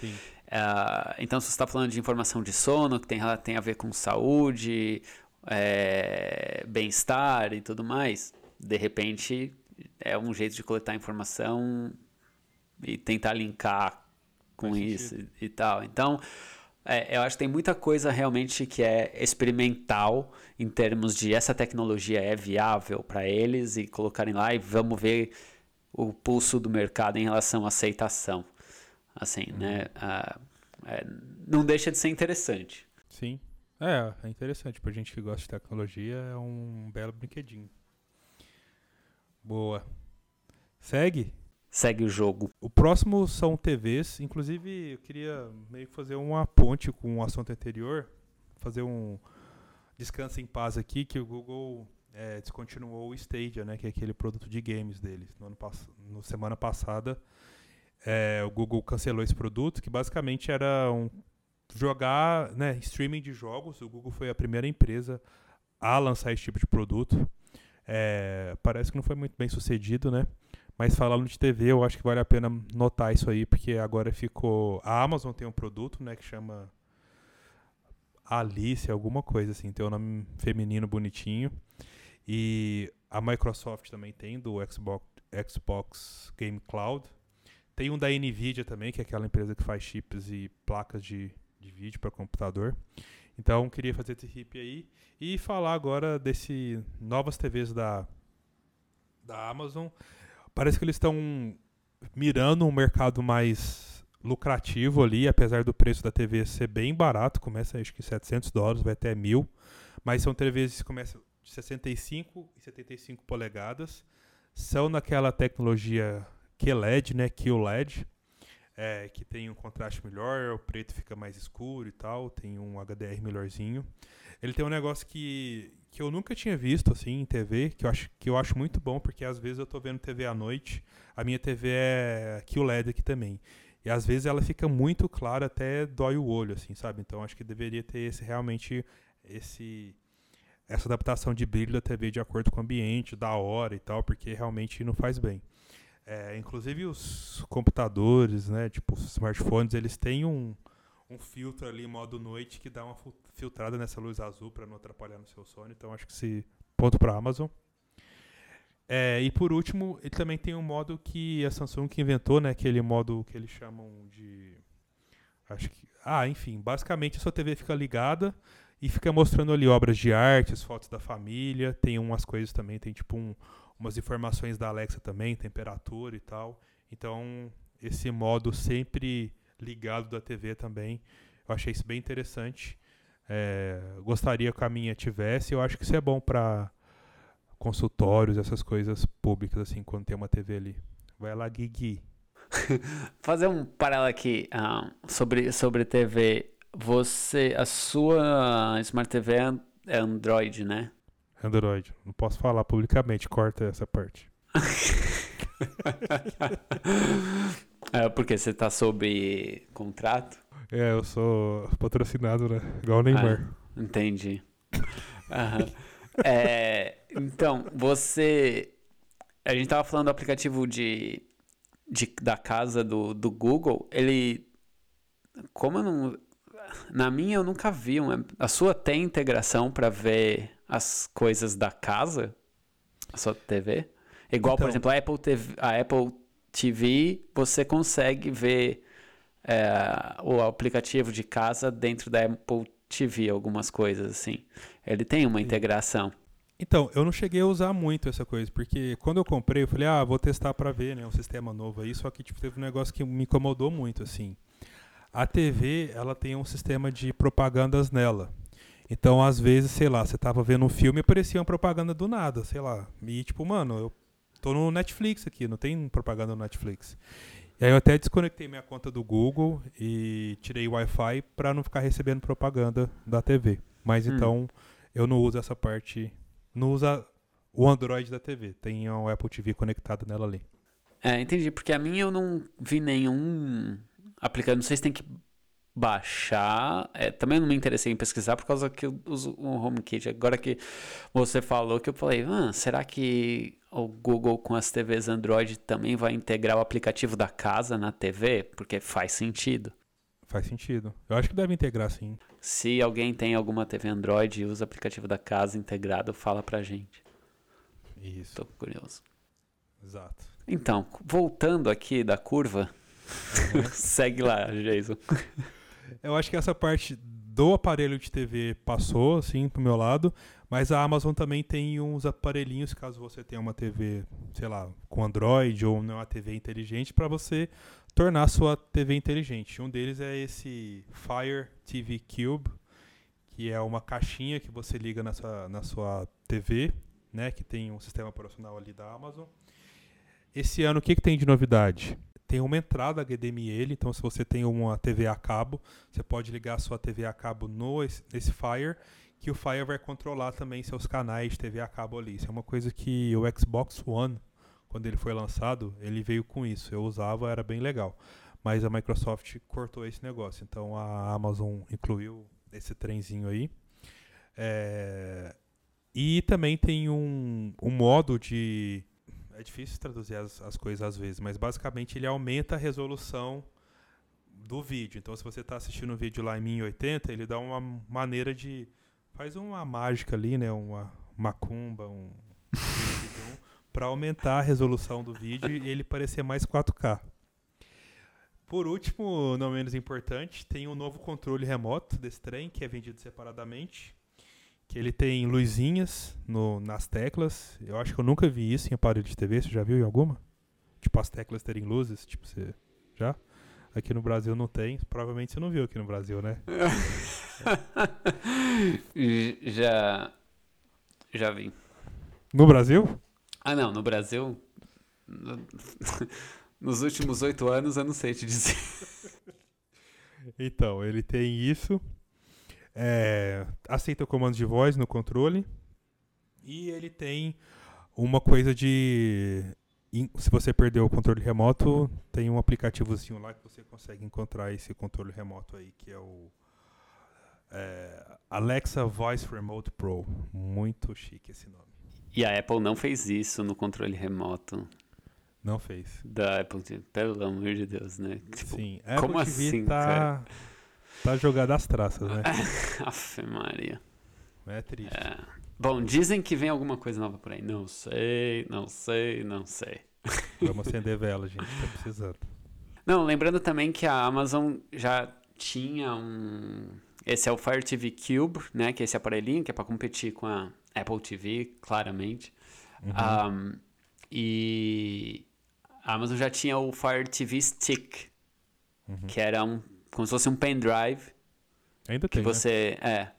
Sim. Uh, então, se você está falando de informação de sono, que tem, tem a ver com saúde, é, bem-estar e tudo mais, de repente é um jeito de coletar informação e tentar linkar com isso e, e, tal. Então, é, eu acho que tem muita coisa realmente que é experimental em termos de essa tecnologia é viável para eles e colocarem lá e vamos ver o pulso do mercado em relação à aceitação assim, uhum. né? Ah, é, não deixa de ser interessante. Sim. É, é interessante. Pra gente que gosta de tecnologia, é um belo brinquedinho. Boa. Segue? Segue o jogo. O próximo são TVs. Inclusive, eu queria meio que fazer uma ponte com o assunto anterior. Fazer um descanso em paz aqui, que o Google é, descontinuou o Stadia, né? Que é aquele produto de games deles. No, ano no semana passada, é, o Google cancelou esse produto, que basicamente era um jogar né, streaming de jogos. O Google foi a primeira empresa a lançar esse tipo de produto. É, parece que não foi muito bem sucedido, né? Mas falando de TV, eu acho que vale a pena notar isso aí, porque agora ficou. A Amazon tem um produto, né, que chama Alice, alguma coisa assim, tem um nome feminino bonitinho. E a Microsoft também tem, do Xbox, Xbox Game Cloud. Tem um da Nvidia também, que é aquela empresa que faz chips e placas de, de vídeo para computador. Então, queria fazer esse hip aí e falar agora desse novas TVs da, da Amazon. Parece que eles estão mirando um mercado mais lucrativo ali, apesar do preço da TV ser bem barato, começa acho que 700 dólares, vai até mil, mas são TVs que começam de 65 e 75 polegadas, são naquela tecnologia QLED, né, QLED, é, que tem um contraste melhor, o preto fica mais escuro e tal, tem um HDR melhorzinho. Ele tem um negócio que, que eu nunca tinha visto assim em TV, que eu acho que eu acho muito bom, porque às vezes eu tô vendo TV à noite, a minha TV é QLED aqui também. E às vezes ela fica muito clara, até dói o olho, assim, sabe? Então acho que deveria ter esse realmente esse essa adaptação de brilho da TV de acordo com o ambiente, da hora e tal, porque realmente não faz bem. É, inclusive os computadores, né, tipo os smartphones, eles têm um, um filtro ali modo noite que dá uma filtrada nessa luz azul para não atrapalhar no seu sono. Então acho que se ponto para Amazon. É, e por último, ele também tem um modo que a Samsung que inventou, né, aquele modo que eles chamam de acho que ah, enfim, basicamente a sua TV fica ligada e fica mostrando ali obras de arte, fotos da família, tem umas coisas também, tem tipo um, umas informações da Alexa também, temperatura e tal. Então, esse modo sempre ligado da TV também, eu achei isso bem interessante. É, gostaria que a minha tivesse, eu acho que isso é bom para consultórios, essas coisas públicas, assim, quando tem uma TV ali. Vai lá, Guigui. Fazer um paralelo aqui sobre, sobre TV. Você, a sua Smart TV é, é Android, né? Android. Não posso falar publicamente, corta essa parte. é porque você tá sob contrato? É, eu sou patrocinado, né? Igual o Neymar. Ah, entendi. Uhum. É, então, você. A gente tava falando do aplicativo de, de da casa do, do Google. Ele. Como eu não. Na minha eu nunca vi. Uma, a sua tem integração para ver as coisas da casa? A sua TV? Igual, então, por exemplo, a Apple, TV, a Apple TV, você consegue ver é, o aplicativo de casa dentro da Apple TV, algumas coisas assim. Ele tem uma integração. Então, eu não cheguei a usar muito essa coisa, porque quando eu comprei, eu falei, ah, vou testar para ver, né, um sistema novo aí, só que tipo, teve um negócio que me incomodou muito, assim. A TV, ela tem um sistema de propagandas nela. Então, às vezes, sei lá, você tava vendo um filme e aparecia uma propaganda do nada, sei lá. E tipo, mano, eu tô no Netflix aqui, não tem propaganda no Netflix. E aí eu até desconectei minha conta do Google e tirei o Wi-Fi para não ficar recebendo propaganda da TV. Mas hum. então eu não uso essa parte, não usa o Android da TV, tem o Apple TV conectado nela ali. É, entendi, porque a minha eu não vi nenhum aplicativo, não sei se tem que baixar. É, também não me interessei em pesquisar por causa que eu uso o HomeKit. Agora que você falou que eu falei, ah, será que o Google com as TVs Android também vai integrar o aplicativo da casa na TV? Porque faz sentido. Faz sentido. Eu acho que deve integrar sim. Se alguém tem alguma TV Android e usa o aplicativo da casa integrado, fala pra gente. Isso. Tô curioso. Exato. Então, voltando aqui da curva, uhum. segue lá, Jason. Eu acho que essa parte do aparelho de TV passou, assim, pro meu lado, mas a Amazon também tem uns aparelhinhos, caso você tenha uma TV, sei lá, com Android ou uma TV inteligente, para você tornar a sua TV inteligente. Um deles é esse Fire TV Cube, que é uma caixinha que você liga na sua, na sua TV, né, que tem um sistema operacional ali da Amazon. Esse ano, o que, que tem de novidade? Tem uma entrada HDMI, então se você tem uma TV a cabo, você pode ligar a sua TV a cabo no nesse Fire, que o Fire vai controlar também seus canais de TV a cabo ali. Isso é uma coisa que o Xbox One, quando ele foi lançado, ele veio com isso. Eu usava, era bem legal. Mas a Microsoft cortou esse negócio, então a Amazon incluiu esse trenzinho aí. É... E também tem um, um modo de é difícil traduzir as, as coisas às vezes, mas basicamente ele aumenta a resolução do vídeo. Então, se você está assistindo um vídeo lá em 1080, ele dá uma maneira de. faz uma mágica ali, né? Uma macumba, um. para aumentar a resolução do vídeo e ele parecer mais 4K. Por último, não menos importante, tem um novo controle remoto desse trem que é vendido separadamente que ele tem luzinhas no, nas teclas. Eu acho que eu nunca vi isso em aparelho de TV. Você já viu em alguma? Tipo, as teclas terem luzes, tipo, você... Já? Aqui no Brasil não tem. Provavelmente você não viu aqui no Brasil, né? já. Já vi. No Brasil? Ah, não. No Brasil. Nos últimos oito anos, eu não sei te dizer. Então, ele tem isso. É, aceita comandos de voz no controle. E ele tem uma coisa de. Se você perdeu o controle remoto, tem um aplicativozinho lá que você consegue encontrar esse controle remoto aí, que é o é, Alexa Voice Remote Pro. Muito chique esse nome. E a Apple não fez isso no controle remoto. Não fez. Da Apple pelo amor de Deus, né? Tipo, Sim, a Apple como TV assim, tá, cara? Tá jogada às traças, né? Afe Maria. É triste. É. Bom, dizem que vem alguma coisa nova por aí. Não sei, não sei, não sei. Vamos acender vela, gente, tá precisando. Não, lembrando também que a Amazon já tinha um. Esse é o Fire TV Cube, né? Que é esse aparelhinho que é para competir com a Apple TV, claramente. Uhum. Um, e a Amazon já tinha o Fire TV Stick, uhum. que era um como se fosse um pendrive. Ainda que tem, né? você né?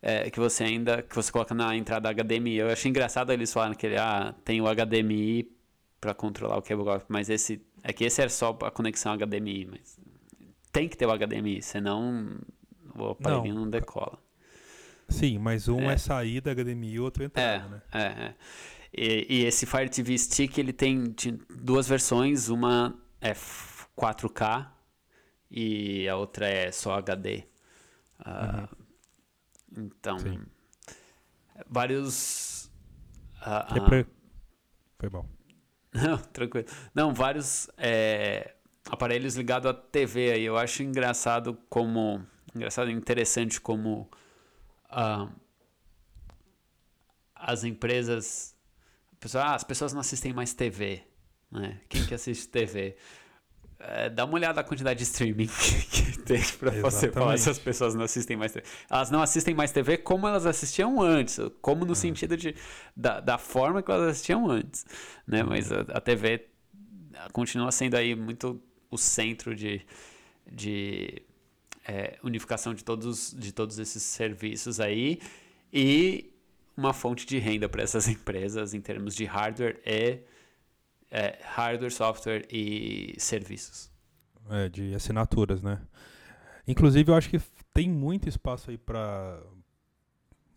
é, é, que você ainda que você coloca na entrada HDMI. Eu achei engraçado eles falarem que ele, ah, tem o HDMI para controlar o cable mas esse é que esse era só a conexão HDMI, mas tem que ter o HDMI, senão o aparelho não, não decola. Sim, mas um é, é saída HDMI e outro entrada, é, né? É, é. E, e, esse Fire TV Stick ele tem duas versões, uma é 4K e a outra é só HD. Uh, uhum. Então, Sim. vários. Uh, Foi bom. Não, tranquilo. Não, vários é, aparelhos ligados à TV aí. Eu acho engraçado como. Engraçado e interessante como. Uh, as empresas Pessoal, ah, as pessoas não assistem mais TV. Né? Quem que assiste TV? É, dá uma olhada na quantidade de streaming que tem para você falar se as pessoas não assistem mais TV. Elas não assistem mais TV como elas assistiam antes, como no ah. sentido de, da, da forma que elas assistiam antes. Né? Uhum. Mas a, a TV continua sendo aí muito o centro de, de é, unificação de todos, de todos esses serviços aí. E uma fonte de renda para essas empresas em termos de hardware e é, hardware, software e serviços. É, de assinaturas, né? Inclusive, eu acho que tem muito espaço aí para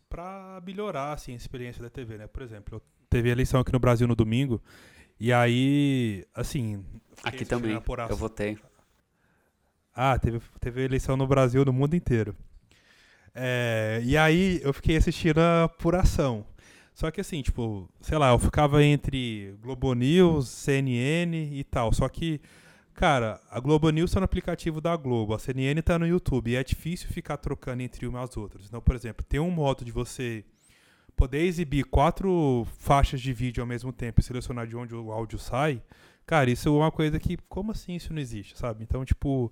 para melhorar assim, a experiência da TV, né? Por exemplo, teve eleição aqui no Brasil no domingo e aí, assim... Aqui também, eu votei. Ah, teve, teve eleição no Brasil, no mundo inteiro. É, e aí eu fiquei assistindo a apuração. Só que assim, tipo, sei lá, eu ficava entre Globo News, CNN e tal. Só que, cara, a Globo News tá no aplicativo da Globo, a CNN tá no YouTube. E é difícil ficar trocando entre umas às outras. Então, por exemplo, tem um modo de você poder exibir quatro faixas de vídeo ao mesmo tempo e selecionar de onde o áudio sai. Cara, isso é uma coisa que, como assim isso não existe, sabe? Então, tipo,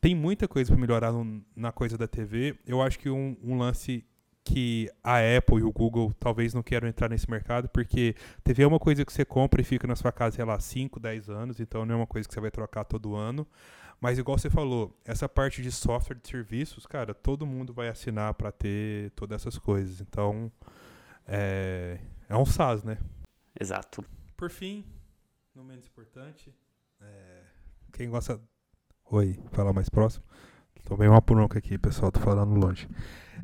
tem muita coisa para melhorar no, na coisa da TV. Eu acho que um, um, lance que a Apple e o Google talvez não queiram entrar nesse mercado, porque TV é uma coisa que você compra e fica na sua casa, sei lá, 5, 10 anos, então não é uma coisa que você vai trocar todo ano. Mas igual você falou, essa parte de software de serviços, cara, todo mundo vai assinar para ter todas essas coisas. Então, é, é um SaaS, né? Exato. Por fim, não menos importante, é, quem gosta Oi, falar mais próximo. Tomei uma bronca aqui, pessoal, tô falando longe.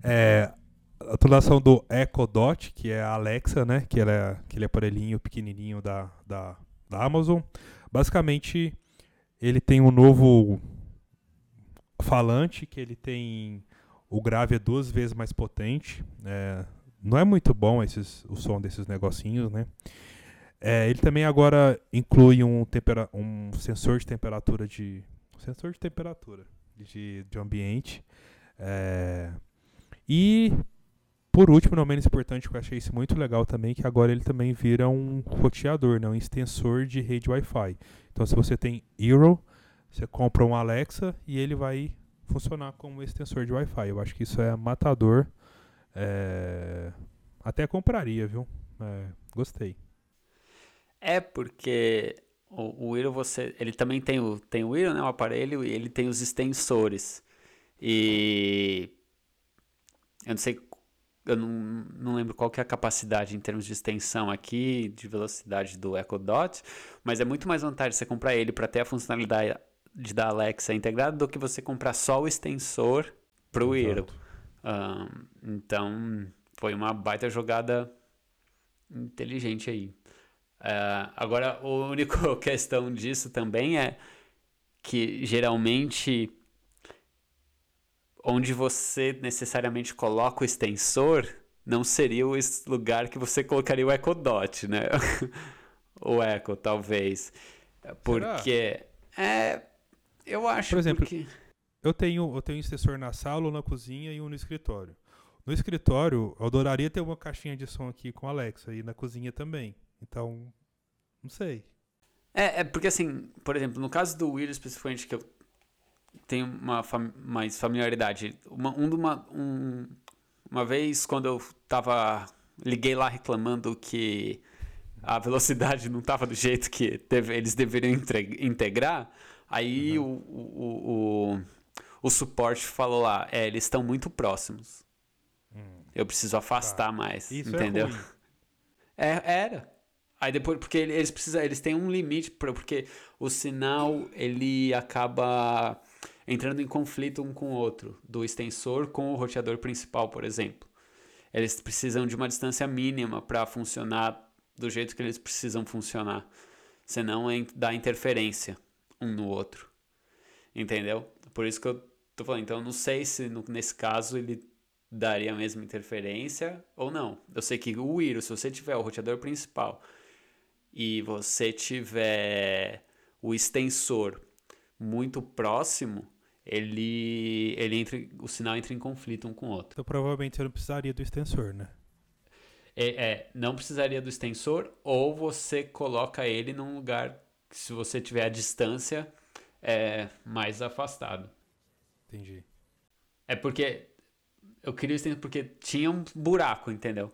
É, a atualização do Echo Dot, que é a Alexa, né? Que é aquele aparelhinho pequenininho da, da, da Amazon. Basicamente, ele tem um novo falante, que ele tem o grave é duas vezes mais potente. É, não é muito bom esses, o som desses negocinhos, né? É, ele também agora inclui um, tempera um sensor de temperatura de sensor de temperatura de, de ambiente. É, e por último, não menos importante, que eu achei isso muito legal também, que agora ele também vira um roteador, né, um extensor de rede Wi-Fi. Então, se você tem Eero, você compra um Alexa e ele vai funcionar como extensor de Wi-Fi. Eu acho que isso é matador. É, até compraria, viu? É, gostei. É porque o, o Hero você, ele também tem o, tem o Hero, né, o aparelho, e ele tem os extensores. E eu não sei, eu não, não lembro qual que é a capacidade em termos de extensão aqui, de velocidade do Echo Dot, mas é muito mais vantagem você comprar ele para ter a funcionalidade da Alexa integrada do que você comprar só o extensor para o Hero. Um, então, foi uma baita jogada inteligente aí. Uh, agora, a única questão disso também é que geralmente onde você necessariamente coloca o extensor não seria o lugar que você colocaria o Echo Dot, né? o Echo, talvez. Porque Será? é eu acho Por exemplo, porque... eu tenho eu tenho um extensor na sala ou na cozinha e um no escritório. No escritório, eu adoraria ter uma caixinha de som aqui com Alexa e na cozinha também. Então, não sei. É, é porque assim, por exemplo, no caso do Will especificamente, que eu tenho uma fam mais familiaridade, uma, um, uma, um, uma vez quando eu tava. Liguei lá reclamando que a velocidade não estava do jeito que deve, eles deveriam integrar, aí uhum. o, o, o, o suporte falou lá, é, eles estão muito próximos. Hum. Eu preciso afastar tá. mais, Isso é entendeu? É, é, era. Aí depois, porque eles precisam, eles têm um limite, porque o sinal ele acaba entrando em conflito um com o outro, do extensor com o roteador principal, por exemplo. Eles precisam de uma distância mínima para funcionar do jeito que eles precisam funcionar, senão dá interferência um no outro. Entendeu? Por isso que eu tô falando, então eu não sei se no, nesse caso ele daria a mesma interferência ou não. Eu sei que o Wiro, se você tiver o roteador principal e você tiver o extensor muito próximo, ele, ele entra, o sinal entra em conflito um com o outro. Então provavelmente você não precisaria do extensor, né? É, é, não precisaria do extensor, ou você coloca ele num lugar que, se você tiver a distância é, mais afastado. Entendi. É porque eu queria o extensor porque tinha um buraco, entendeu?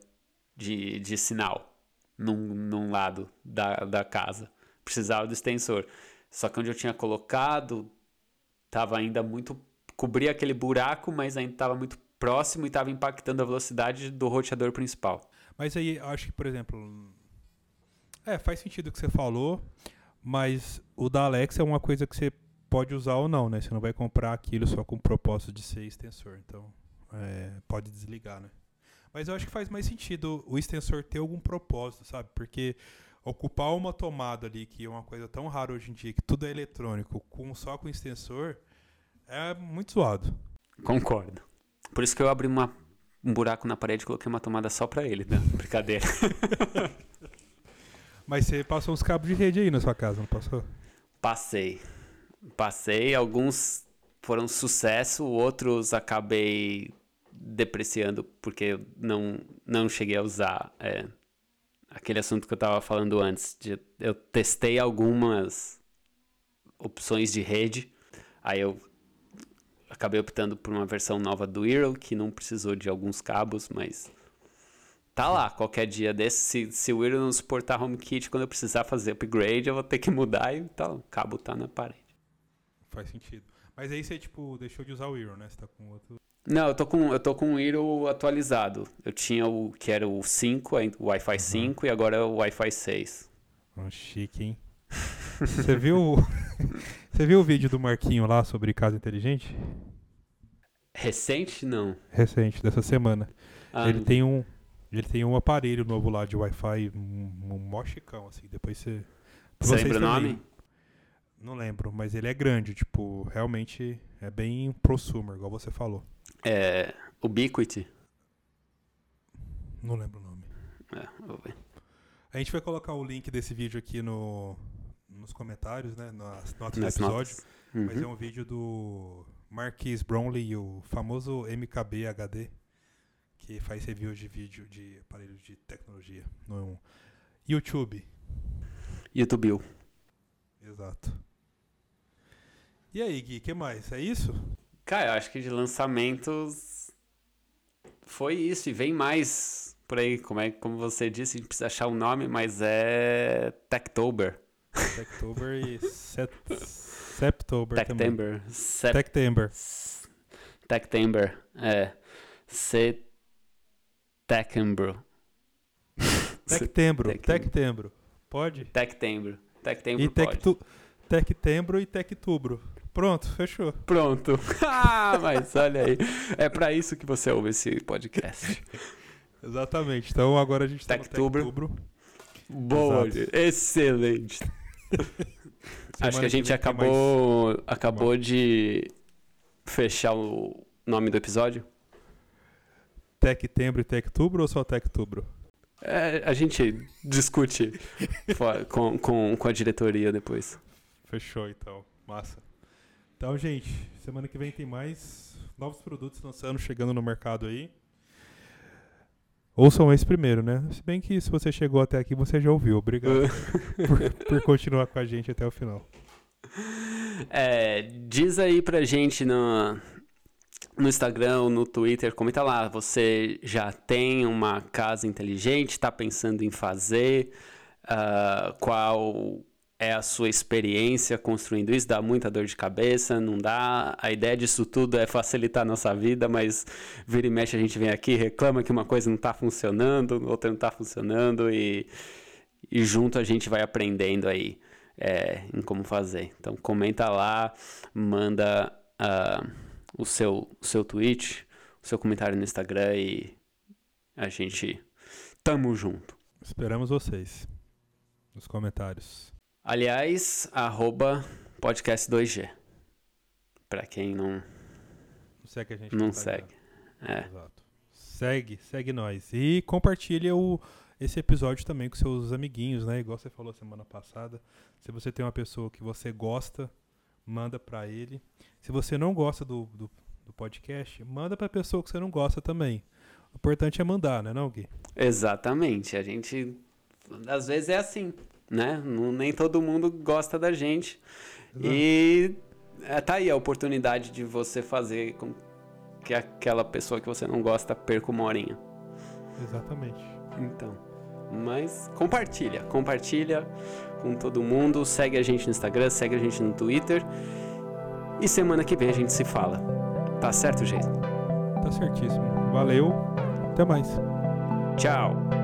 De, de sinal num, num lado da, da casa. Precisava do extensor. Só que onde eu tinha colocado, tava ainda muito. cobria aquele buraco, mas ainda estava muito próximo e estava impactando a velocidade do roteador principal. Mas aí, acho que, por exemplo. É, faz sentido o que você falou, mas o da Alexa é uma coisa que você pode usar ou não, né? Você não vai comprar aquilo só com o propósito de ser extensor. Então, é, pode desligar, né? Mas eu acho que faz mais sentido o extensor ter algum propósito, sabe? Porque ocupar uma tomada ali, que é uma coisa tão rara hoje em dia, que tudo é eletrônico, com só com extensor, é muito zoado. Concordo. Por isso que eu abri uma, um buraco na parede e coloquei uma tomada só pra ele, né? Brincadeira. Mas você passou uns cabos de rede aí na sua casa, não passou? Passei. Passei, alguns foram sucesso, outros acabei depreciando porque eu não, não cheguei a usar. É, aquele assunto que eu estava falando antes. De, eu testei algumas opções de rede, aí eu acabei optando por uma versão nova do Hero, que não precisou de alguns cabos, mas tá lá. Qualquer dia desse, se, se o Hero não suportar HomeKit, quando eu precisar fazer upgrade, eu vou ter que mudar e tá, o cabo tá na parede. Faz sentido. Mas aí você, tipo, deixou de usar o Hero, né? Você tá com outro... Não, eu tô com, eu tô com o Hero atualizado. Eu tinha o que era o 5, o Wi-Fi uhum. 5 e agora é o Wi-Fi 6. Oh, chique, hein? Você viu, você viu o vídeo do Marquinho lá sobre casa inteligente? Recente, não. Recente, dessa semana. Ah, ele tem um ele tem um aparelho novo lá de Wi-Fi, um, um mó chicão, assim. Depois você. Você lembra o nome? Não lembro, mas ele é grande, tipo, realmente é bem prosumer, igual você falou. É. Ubiquity? Não lembro o nome. É, vou ver. A gente vai colocar o link desse vídeo aqui no, nos comentários, né? Nas notas Nas do episódio. Uhum. Mas é um vídeo do Marquis Brownlee, o famoso MKB HD, que faz review de vídeo de aparelhos de tecnologia no YouTube. YouTube. Exato. E aí, Gui, o que mais? É isso? Cara, eu acho que de lançamentos foi isso. E vem mais por aí. Como, é, como você disse, a gente precisa achar o um nome, mas é Techtober. Techtober e set, Septober também. Techtember. Sep-. Techtember. É. Setembro. Techtembro. Tec- Techtembro. Pode? Techtember. Techtember E pode. Tectu, Tectembro e Tectubro. Pronto, fechou. Pronto. ah, mas olha aí. É pra isso que você ouve esse podcast. Exatamente. Então agora a gente tá no Tectubro. Tectubro. Boa, Exato. excelente. Acho que a gente vem tem acabou, acabou de fechar o nome do episódio. Tectembro e Tectubro ou só Tectubro? É, a gente discute com, com, com a diretoria depois. Fechou então. Massa. Então, gente, semana que vem tem mais novos produtos lançando, chegando no mercado aí. Ouçam esse primeiro, né? Se bem que se você chegou até aqui, você já ouviu. Obrigado por, por continuar com a gente até o final. É, diz aí pra gente no, no Instagram no Twitter, comenta lá, você já tem uma casa inteligente, está pensando em fazer, Ah, qual é a sua experiência construindo isso, dá muita dor de cabeça, não dá, a ideia disso tudo é facilitar a nossa vida, mas vira e mexe a gente vem aqui, reclama que uma coisa não está funcionando, outra não está funcionando e, e junto a gente vai aprendendo aí é, em como fazer. Então comenta lá, manda ah, o, seu, o seu tweet, o seu comentário no Instagram e a gente tamo junto. Esperamos vocês nos comentários. Aliás, arroba podcast 2G. Pra quem não, Não segue a gente não segue. É. Exato. Segue, segue nós. E compartilha o, esse episódio também com seus amiguinhos, né? Igual você falou semana passada. Se você tem uma pessoa que você gosta, manda pra ele. Se você não gosta do, do, do podcast, manda pra pessoa que você não gosta também. O importante é mandar, né, não, Gui? Exatamente. A gente às vezes é assim, né? Não- nem todo mundo gosta da gente. E é, tá aí a oportunidade de você fazer com que aquela pessoa que você não gosta perca uma horinha. Exatamente. Então, mas compartilha, compartilha com todo mundo, segue a gente no Instagram, segue a gente no Twitter. E semana que vem a gente se fala. Tá certo, gente? Tá certíssimo. Valeu. Até mais. Tchau.